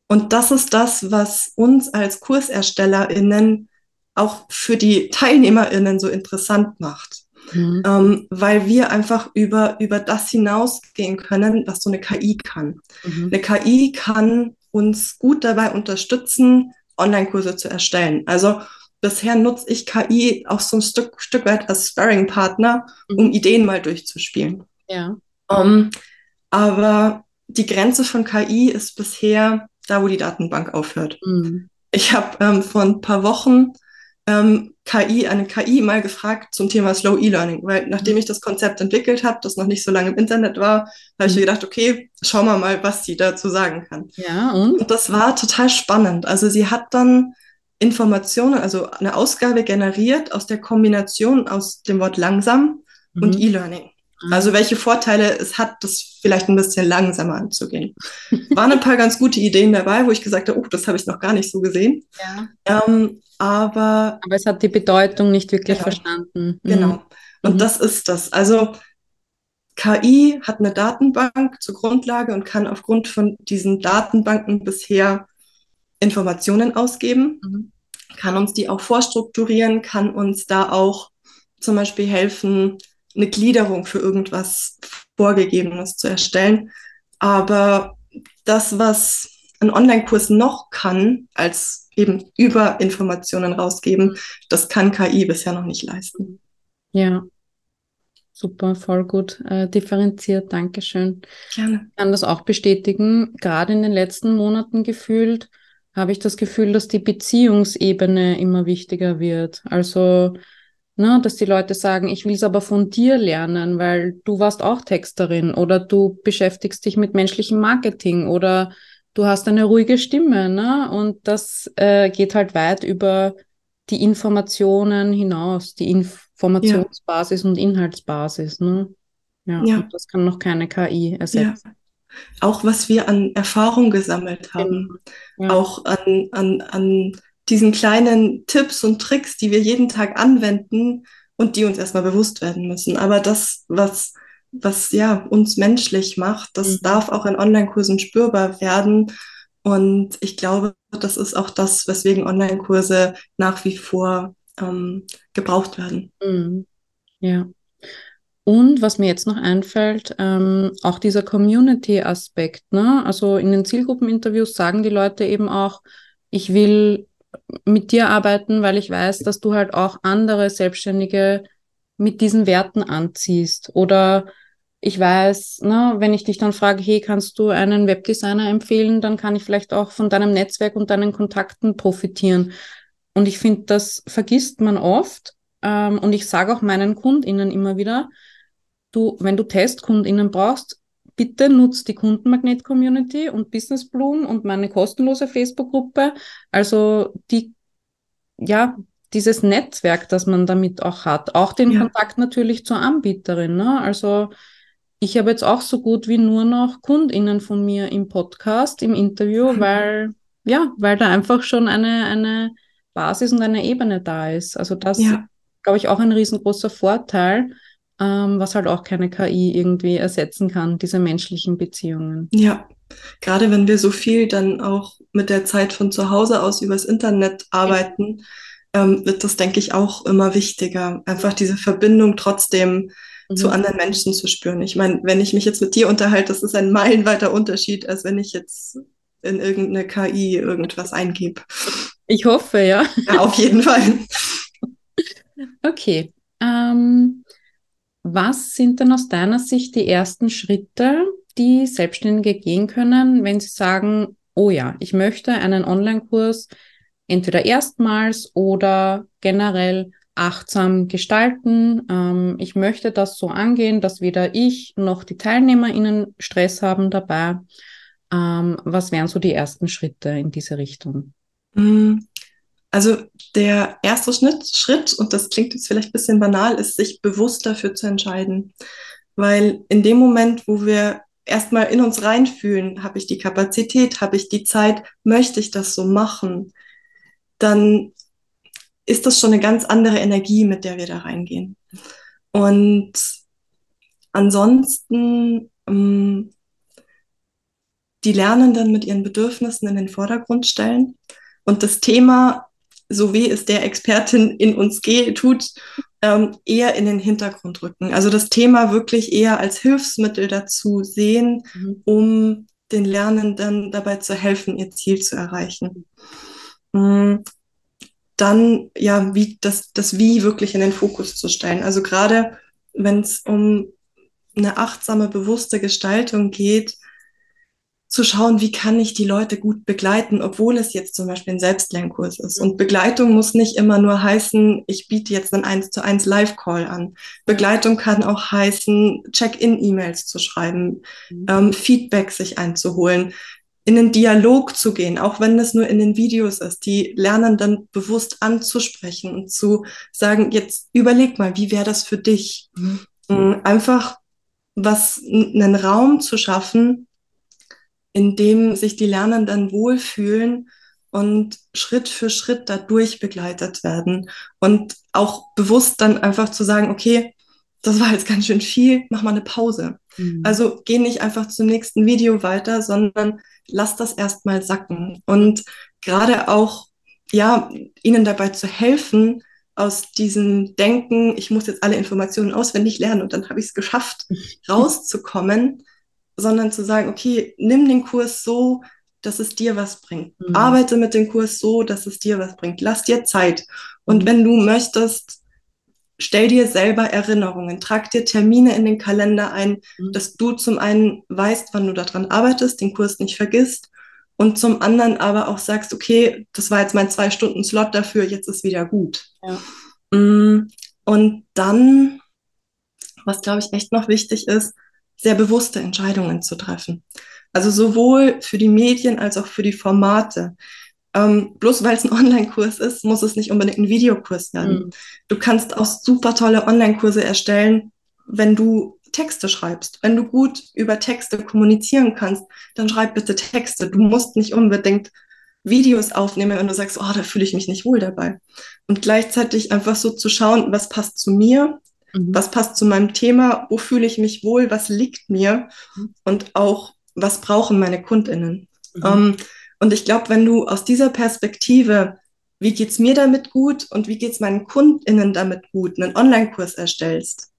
und das ist das, was uns als KurserstellerInnen auch für die TeilnehmerInnen so interessant macht. Mhm. Ähm, weil wir einfach über, über das hinausgehen können, was so eine KI kann. Mhm. Eine KI kann uns gut dabei unterstützen, Online-Kurse zu erstellen. Also bisher nutze ich KI auch so ein Stück, Stück weit als Sparring-Partner, um mhm. Ideen mal durchzuspielen. Ja. Um, ähm, aber die Grenze von KI ist bisher da, wo die Datenbank aufhört. Mhm. Ich habe ähm, vor ein paar Wochen ähm, KI, eine KI mal gefragt zum Thema Slow E-Learning, weil nachdem ich das Konzept entwickelt habe, das noch nicht so lange im Internet war, habe ich mir mhm. gedacht, okay, schauen wir mal, was sie dazu sagen kann. Ja, und? und das war total spannend. Also sie hat dann Informationen, also eine Ausgabe generiert aus der Kombination aus dem Wort langsam mhm. und E-Learning. Mhm. Also welche Vorteile es hat, das vielleicht ein bisschen langsamer anzugehen. Waren ein paar ganz gute Ideen dabei, wo ich gesagt habe, oh, das habe ich noch gar nicht so gesehen. Ja. Ähm, aber, aber es hat die Bedeutung nicht wirklich genau. verstanden. Mhm. Genau. Und mhm. das ist das. Also KI hat eine Datenbank zur Grundlage und kann aufgrund von diesen Datenbanken bisher Informationen ausgeben, mhm. kann uns die auch vorstrukturieren, kann uns da auch zum Beispiel helfen, eine Gliederung für irgendwas Vorgegebenes zu erstellen. Aber das, was ein Online-Kurs noch kann, als eben über Informationen rausgeben, das kann KI bisher noch nicht leisten. Ja, super, voll gut äh, differenziert, Dankeschön. Gerne. Ich kann das auch bestätigen. Gerade in den letzten Monaten gefühlt habe ich das Gefühl, dass die Beziehungsebene immer wichtiger wird. Also Ne, dass die Leute sagen, ich will es aber von dir lernen, weil du warst auch Texterin oder du beschäftigst dich mit menschlichem Marketing oder du hast eine ruhige Stimme. Ne? Und das äh, geht halt weit über die Informationen hinaus, die Informationsbasis ja. und Inhaltsbasis. Ne? Ja, ja. Und das kann noch keine KI ersetzen. Ja. auch was wir an Erfahrung gesammelt haben, genau. ja. auch an, an, an diesen kleinen Tipps und Tricks, die wir jeden Tag anwenden und die uns erstmal bewusst werden müssen. Aber das, was, was ja uns menschlich macht, das mhm. darf auch in Online-Kursen spürbar werden. Und ich glaube, das ist auch das, weswegen Online-Kurse nach wie vor ähm, gebraucht werden. Mhm. Ja. Und was mir jetzt noch einfällt, ähm, auch dieser Community-Aspekt. Ne? Also in den Zielgruppeninterviews sagen die Leute eben auch, ich will mit dir arbeiten, weil ich weiß, dass du halt auch andere Selbstständige mit diesen Werten anziehst. Oder ich weiß, ne, wenn ich dich dann frage, hey, kannst du einen Webdesigner empfehlen, dann kann ich vielleicht auch von deinem Netzwerk und deinen Kontakten profitieren. Und ich finde, das vergisst man oft. Ähm, und ich sage auch meinen KundInnen immer wieder, du, wenn du TestkundInnen brauchst, bitte nutzt die Kundenmagnet-Community und Business Bloom und meine kostenlose Facebook-Gruppe. Also die, ja, dieses Netzwerk, das man damit auch hat. Auch den ja. Kontakt natürlich zur Anbieterin. Ne? Also ich habe jetzt auch so gut wie nur noch KundInnen von mir im Podcast, im Interview, mhm. weil, ja, weil da einfach schon eine, eine Basis und eine Ebene da ist. Also das, ja. glaube ich, auch ein riesengroßer Vorteil ähm, was halt auch keine KI irgendwie ersetzen kann, diese menschlichen Beziehungen. Ja, gerade wenn wir so viel dann auch mit der Zeit von zu Hause aus übers Internet arbeiten, ähm, wird das, denke ich, auch immer wichtiger, einfach diese Verbindung trotzdem mhm. zu anderen Menschen zu spüren. Ich meine, wenn ich mich jetzt mit dir unterhalte, das ist ein meilenweiter Unterschied, als wenn ich jetzt in irgendeine KI irgendwas eingebe. Ich hoffe, ja. Ja, auf jeden Fall. Okay. Ähm, was sind denn aus deiner Sicht die ersten Schritte, die Selbstständige gehen können, wenn sie sagen, oh ja, ich möchte einen Online-Kurs entweder erstmals oder generell achtsam gestalten. Ähm, ich möchte das so angehen, dass weder ich noch die TeilnehmerInnen Stress haben dabei. Ähm, was wären so die ersten Schritte in diese Richtung? Mm, also der erste Schritt, und das klingt jetzt vielleicht ein bisschen banal, ist, sich bewusst dafür zu entscheiden. Weil in dem Moment, wo wir erstmal in uns reinfühlen, habe ich die Kapazität, habe ich die Zeit, möchte ich das so machen, dann ist das schon eine ganz andere Energie, mit der wir da reingehen. Und ansonsten, ähm, die Lernenden mit ihren Bedürfnissen in den Vordergrund stellen und das Thema so wie es der Expertin in uns geht, tut, ähm, eher in den Hintergrund rücken. Also das Thema wirklich eher als Hilfsmittel dazu sehen, mhm. um den Lernenden dabei zu helfen, ihr Ziel zu erreichen. Mhm. Dann ja, wie das, das Wie wirklich in den Fokus zu stellen. Also gerade wenn es um eine achtsame, bewusste Gestaltung geht, zu schauen, wie kann ich die Leute gut begleiten, obwohl es jetzt zum Beispiel ein Selbstlernkurs ist. Und Begleitung muss nicht immer nur heißen, ich biete jetzt einen 1 zu 1 Live-Call an. Begleitung kann auch heißen, Check-in-E-Mails zu schreiben, mhm. ähm, Feedback sich einzuholen, in den Dialog zu gehen, auch wenn es nur in den Videos ist, die lernen dann bewusst anzusprechen und zu sagen, jetzt überleg mal, wie wäre das für dich? Mhm. Ähm, einfach was, einen Raum zu schaffen, in dem sich die Lernenden wohlfühlen und Schritt für Schritt dadurch begleitet werden. Und auch bewusst dann einfach zu sagen, okay, das war jetzt ganz schön viel, mach mal eine Pause. Mhm. Also geh nicht einfach zum nächsten Video weiter, sondern lass das erstmal sacken. Und gerade auch, ja, ihnen dabei zu helfen, aus diesem Denken, ich muss jetzt alle Informationen auswendig lernen und dann habe ich es geschafft, rauszukommen sondern zu sagen, okay, nimm den Kurs so, dass es dir was bringt. Mhm. Arbeite mit dem Kurs so, dass es dir was bringt. Lass dir Zeit. Und mhm. wenn du möchtest, stell dir selber Erinnerungen, trag dir Termine in den Kalender ein, mhm. dass du zum einen weißt, wann du daran arbeitest, den Kurs nicht vergisst und zum anderen aber auch sagst, okay, das war jetzt mein zwei Stunden Slot dafür, jetzt ist wieder gut. Ja. Mm, und dann, was glaube ich echt noch wichtig ist, sehr bewusste Entscheidungen zu treffen. Also sowohl für die Medien als auch für die Formate. Ähm, bloß weil es ein Online-Kurs ist, muss es nicht unbedingt ein Videokurs werden. Mhm. Du kannst auch super tolle Online-Kurse erstellen, wenn du Texte schreibst. Wenn du gut über Texte kommunizieren kannst, dann schreib bitte Texte. Du musst nicht unbedingt Videos aufnehmen, wenn du sagst, oh, da fühle ich mich nicht wohl dabei. Und gleichzeitig einfach so zu schauen, was passt zu mir, mhm. was passt zu meinem Thema, wo fühle ich mich wohl, was liegt mir mhm. und auch, was brauchen meine KundInnen. Mhm. Ähm, und ich glaube, wenn du aus dieser Perspektive wie geht's mir damit gut und wie geht's meinen KundInnen damit gut, einen Online-Kurs erstellst,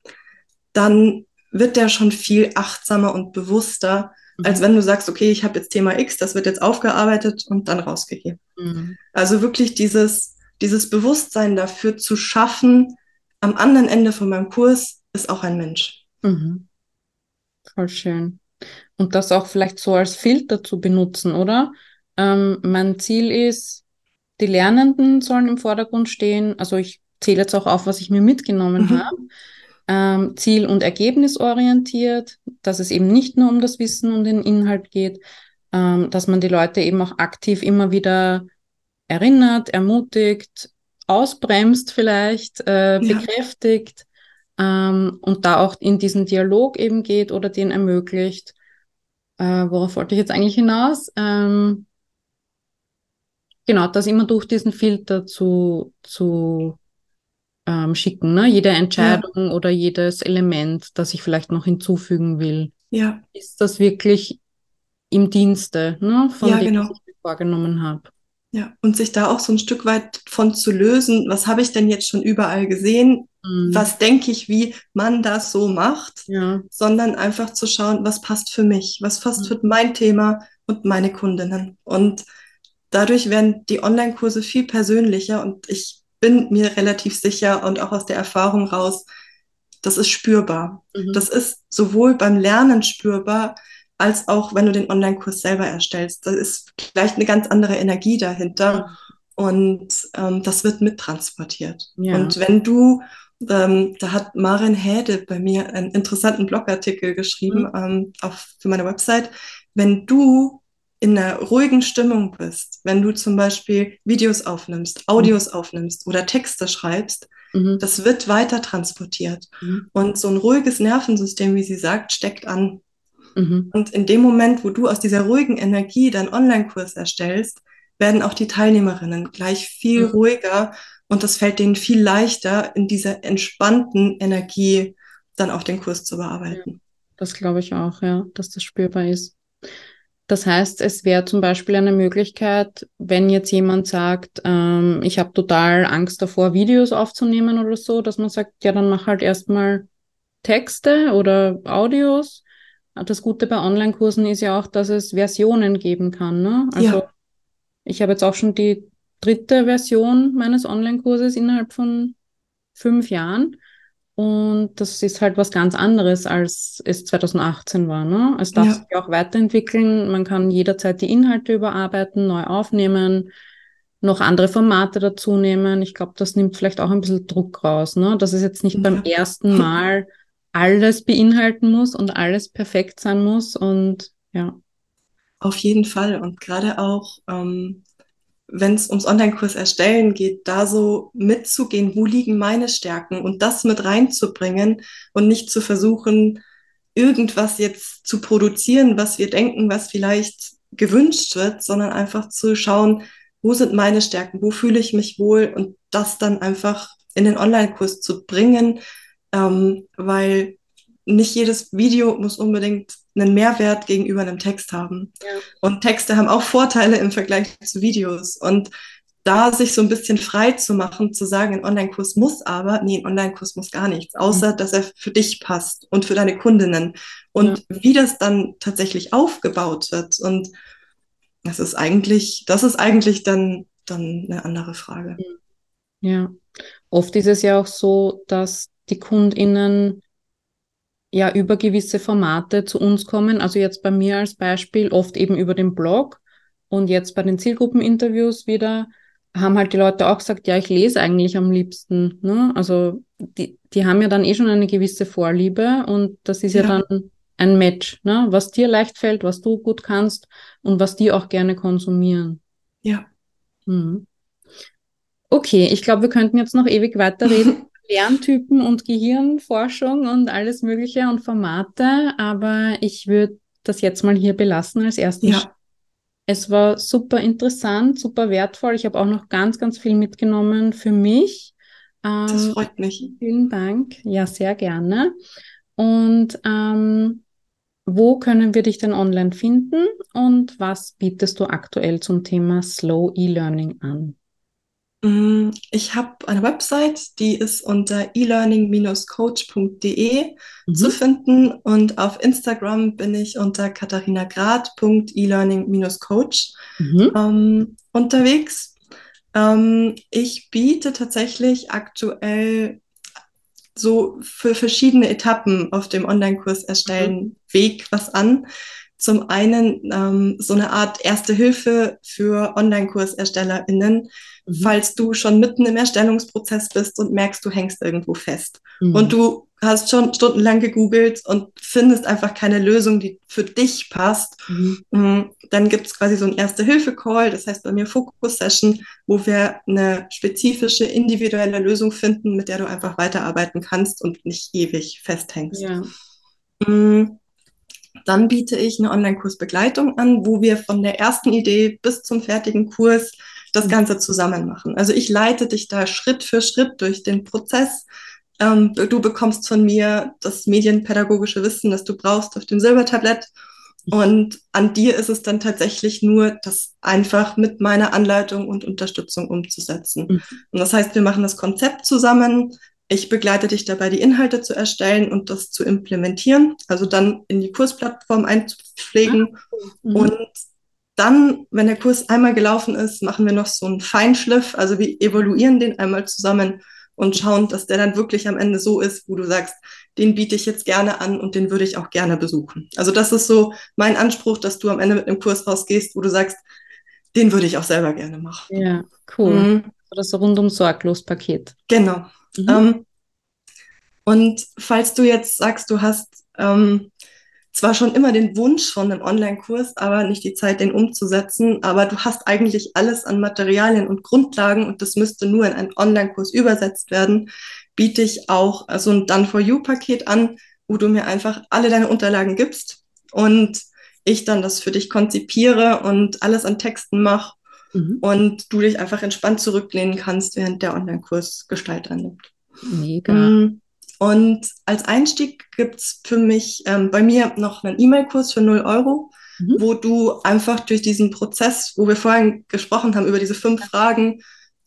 dann wird der schon viel achtsamer und bewusster, mhm. als wenn du sagst, okay, ich habe jetzt Thema X, das wird jetzt aufgearbeitet und dann rausgegeben. Mhm. Also wirklich dieses, dieses Bewusstsein dafür zu schaffen, am anderen Ende von meinem Kurs ist auch ein Mensch. Mhm. Voll schön. Und das auch vielleicht so als Filter zu benutzen, oder? Ähm, mein Ziel ist, die Lernenden sollen im Vordergrund stehen. Also ich zähle jetzt auch auf, was ich mir mitgenommen mhm. habe. Ähm, ziel- und ergebnisorientiert, dass es eben nicht nur um das Wissen und den Inhalt geht, ähm, dass man die Leute eben auch aktiv immer wieder erinnert, ermutigt, ausbremst vielleicht, äh, ja. bekräftigt ähm, und da auch in diesen Dialog eben geht oder den ermöglicht. Äh, worauf wollte ich jetzt eigentlich hinaus? Ähm, genau, das immer durch diesen Filter zu, zu ähm, schicken, ne? Jede Entscheidung ja. oder jedes Element, das ich vielleicht noch hinzufügen will. Ja. Ist das wirklich im Dienste, ne? Von ja, dem, genau. was ich mir vorgenommen habe. Ja, und sich da auch so ein Stück weit von zu lösen, was habe ich denn jetzt schon überall gesehen? Mhm. Was denke ich, wie man das so macht? Ja. Sondern einfach zu schauen, was passt für mich, was passt mhm. für mein Thema und meine Kundinnen. Und dadurch werden die Online-Kurse viel persönlicher und ich bin mir relativ sicher und auch aus der Erfahrung raus, das ist spürbar. Mhm. Das ist sowohl beim Lernen spürbar, als auch wenn du den Online-Kurs selber erstellst. Da ist vielleicht eine ganz andere Energie dahinter und ähm, das wird mittransportiert. Ja. Und wenn du, ähm, da hat Maren Häde bei mir einen interessanten Blogartikel geschrieben mhm. ähm, auf, für meine Website, wenn du in einer ruhigen Stimmung bist, wenn du zum Beispiel Videos aufnimmst, Audios mhm. aufnimmst oder Texte schreibst, mhm. das wird weiter transportiert. Mhm. Und so ein ruhiges Nervensystem, wie sie sagt, steckt an. Mhm. Und in dem Moment, wo du aus dieser ruhigen Energie deinen Online-Kurs erstellst, werden auch die Teilnehmerinnen gleich viel mhm. ruhiger und das fällt denen viel leichter, in dieser entspannten Energie dann auch den Kurs zu bearbeiten. Das glaube ich auch, ja, dass das spürbar ist. Das heißt, es wäre zum Beispiel eine Möglichkeit, wenn jetzt jemand sagt, ähm, ich habe total Angst davor, Videos aufzunehmen oder so, dass man sagt, ja, dann mach halt erstmal Texte oder Audios. Das Gute bei Online-Kursen ist ja auch, dass es Versionen geben kann. Ne? Also ja. ich habe jetzt auch schon die dritte Version meines Online-Kurses innerhalb von fünf Jahren. Und das ist halt was ganz anderes, als es 2018 war. Ne? Es darf ja. sich auch weiterentwickeln. Man kann jederzeit die Inhalte überarbeiten, neu aufnehmen, noch andere Formate dazu nehmen. Ich glaube, das nimmt vielleicht auch ein bisschen Druck raus, ne? dass es jetzt nicht ja. beim ersten Mal alles beinhalten muss und alles perfekt sein muss. Und ja. Auf jeden Fall. Und gerade auch, ähm, wenn es ums Online-Kurs erstellen geht, da so mitzugehen, wo liegen meine Stärken und das mit reinzubringen und nicht zu versuchen, irgendwas jetzt zu produzieren, was wir denken, was vielleicht gewünscht wird, sondern einfach zu schauen, wo sind meine Stärken, wo fühle ich mich wohl und das dann einfach in den Online-Kurs zu bringen, ähm, weil nicht jedes Video muss unbedingt einen Mehrwert gegenüber einem Text haben. Ja. Und Texte haben auch Vorteile im Vergleich zu Videos. Und da sich so ein bisschen frei zu machen, zu sagen, ein Online-Kurs muss aber, nee, ein Online-Kurs muss gar nichts, außer mhm. dass er für dich passt und für deine Kundinnen. Und ja. wie das dann tatsächlich aufgebaut wird. Und das ist eigentlich, das ist eigentlich dann, dann eine andere Frage. Ja. Oft ist es ja auch so, dass die KundInnen ja über gewisse Formate zu uns kommen. Also jetzt bei mir als Beispiel oft eben über den Blog und jetzt bei den Zielgruppeninterviews wieder haben halt die Leute auch gesagt, ja, ich lese eigentlich am liebsten. Ne? Also die, die haben ja dann eh schon eine gewisse Vorliebe und das ist ja, ja dann ein Match, ne? was dir leicht fällt, was du gut kannst und was die auch gerne konsumieren. Ja. Mhm. Okay, ich glaube, wir könnten jetzt noch ewig weiterreden. Lerntypen und Gehirnforschung und alles Mögliche und Formate, aber ich würde das jetzt mal hier belassen als ersten ja. Es war super interessant, super wertvoll. Ich habe auch noch ganz, ganz viel mitgenommen für mich. das ähm, freut mich. Vielen Dank. Ja, sehr gerne. Und ähm, wo können wir dich denn online finden und was bietest du aktuell zum Thema Slow E-Learning an? Mm, ich habe eine Website, die ist unter elearning-coach.de mhm. zu finden und auf Instagram bin ich unter katharinagrad.elearning-coach mhm. ähm, unterwegs. Ähm, ich biete tatsächlich aktuell so für verschiedene Etappen auf dem Online-Kurs erstellen mhm. Weg was an. Zum einen ähm, so eine Art Erste Hilfe für Online-KurserstellerInnen, mhm. Falls du schon mitten im Erstellungsprozess bist und merkst, du hängst irgendwo fest. Mhm. Und du hast schon stundenlang gegoogelt und findest einfach keine Lösung, die für dich passt. Mhm. Mm, dann gibt es quasi so ein Erste-Hilfe-Call, das heißt bei mir Fokus-Session, wo wir eine spezifische, individuelle Lösung finden, mit der du einfach weiterarbeiten kannst und nicht ewig festhängst. Ja. Mm, dann biete ich eine Online-Kursbegleitung an, wo wir von der ersten Idee bis zum fertigen Kurs das mhm. Ganze zusammen machen. Also ich leite dich da Schritt für Schritt durch den Prozess. Ähm, du bekommst von mir das medienpädagogische Wissen, das du brauchst auf dem Silbertablett. Und an dir ist es dann tatsächlich nur, das einfach mit meiner Anleitung und Unterstützung umzusetzen. Mhm. Und das heißt, wir machen das Konzept zusammen, ich begleite dich dabei, die Inhalte zu erstellen und das zu implementieren, also dann in die Kursplattform einzupflegen. Ah, mhm. Und dann, wenn der Kurs einmal gelaufen ist, machen wir noch so einen Feinschliff. Also wir evaluieren den einmal zusammen und schauen, dass der dann wirklich am Ende so ist, wo du sagst, den biete ich jetzt gerne an und den würde ich auch gerne besuchen. Also das ist so mein Anspruch, dass du am Ende mit einem Kurs rausgehst, wo du sagst, den würde ich auch selber gerne machen. Ja, cool. Mhm. Das rundum sorglos Paket. Genau. Mhm. Ähm, und falls du jetzt sagst, du hast ähm, zwar schon immer den Wunsch von einem Online-Kurs, aber nicht die Zeit, den umzusetzen, aber du hast eigentlich alles an Materialien und Grundlagen und das müsste nur in einen Online-Kurs übersetzt werden, biete ich auch so ein Done-for-You-Paket an, wo du mir einfach alle deine Unterlagen gibst und ich dann das für dich konzipiere und alles an Texten mache mhm. und du dich einfach entspannt zurücklehnen kannst, während der Online-Kurs Gestalt annimmt. Mega. Mm, und als Einstieg gibt's für mich ähm, bei mir noch einen E-Mail-Kurs für 0 Euro, mhm. wo du einfach durch diesen Prozess, wo wir vorhin gesprochen haben, über diese fünf Fragen,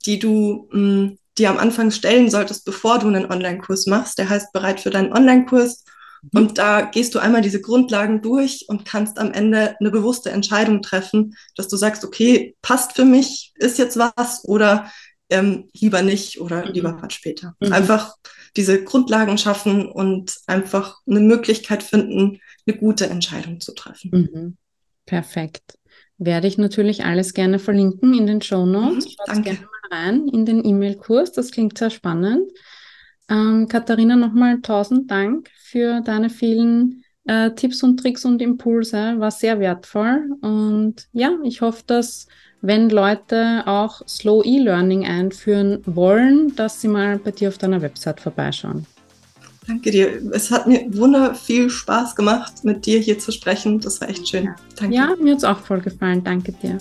die du mh, mm, dir am Anfang stellen solltest, bevor du einen Online-Kurs machst. Der heißt bereit für deinen Online-Kurs. Mhm. Und da gehst du einmal diese Grundlagen durch und kannst am Ende eine bewusste Entscheidung treffen, dass du sagst, okay, passt für mich, ist jetzt was oder ähm, lieber nicht oder mhm. lieber was später. Mhm. Einfach diese Grundlagen schaffen und einfach eine Möglichkeit finden, eine gute Entscheidung zu treffen. Mhm. Perfekt. Werde ich natürlich alles gerne verlinken in den Show Notes. Mhm, Schaut gerne mal rein in den E-Mail-Kurs. Das klingt sehr spannend. Ähm, Katharina, nochmal tausend Dank für deine vielen äh, Tipps und Tricks und Impulse. War sehr wertvoll. Und ja, ich hoffe, dass wenn Leute auch Slow E-Learning einführen wollen, dass sie mal bei dir auf deiner Website vorbeischauen. Danke dir. Es hat mir wunder viel Spaß gemacht, mit dir hier zu sprechen. Das war echt schön. Danke. Ja, mir hat es auch voll gefallen. Danke dir.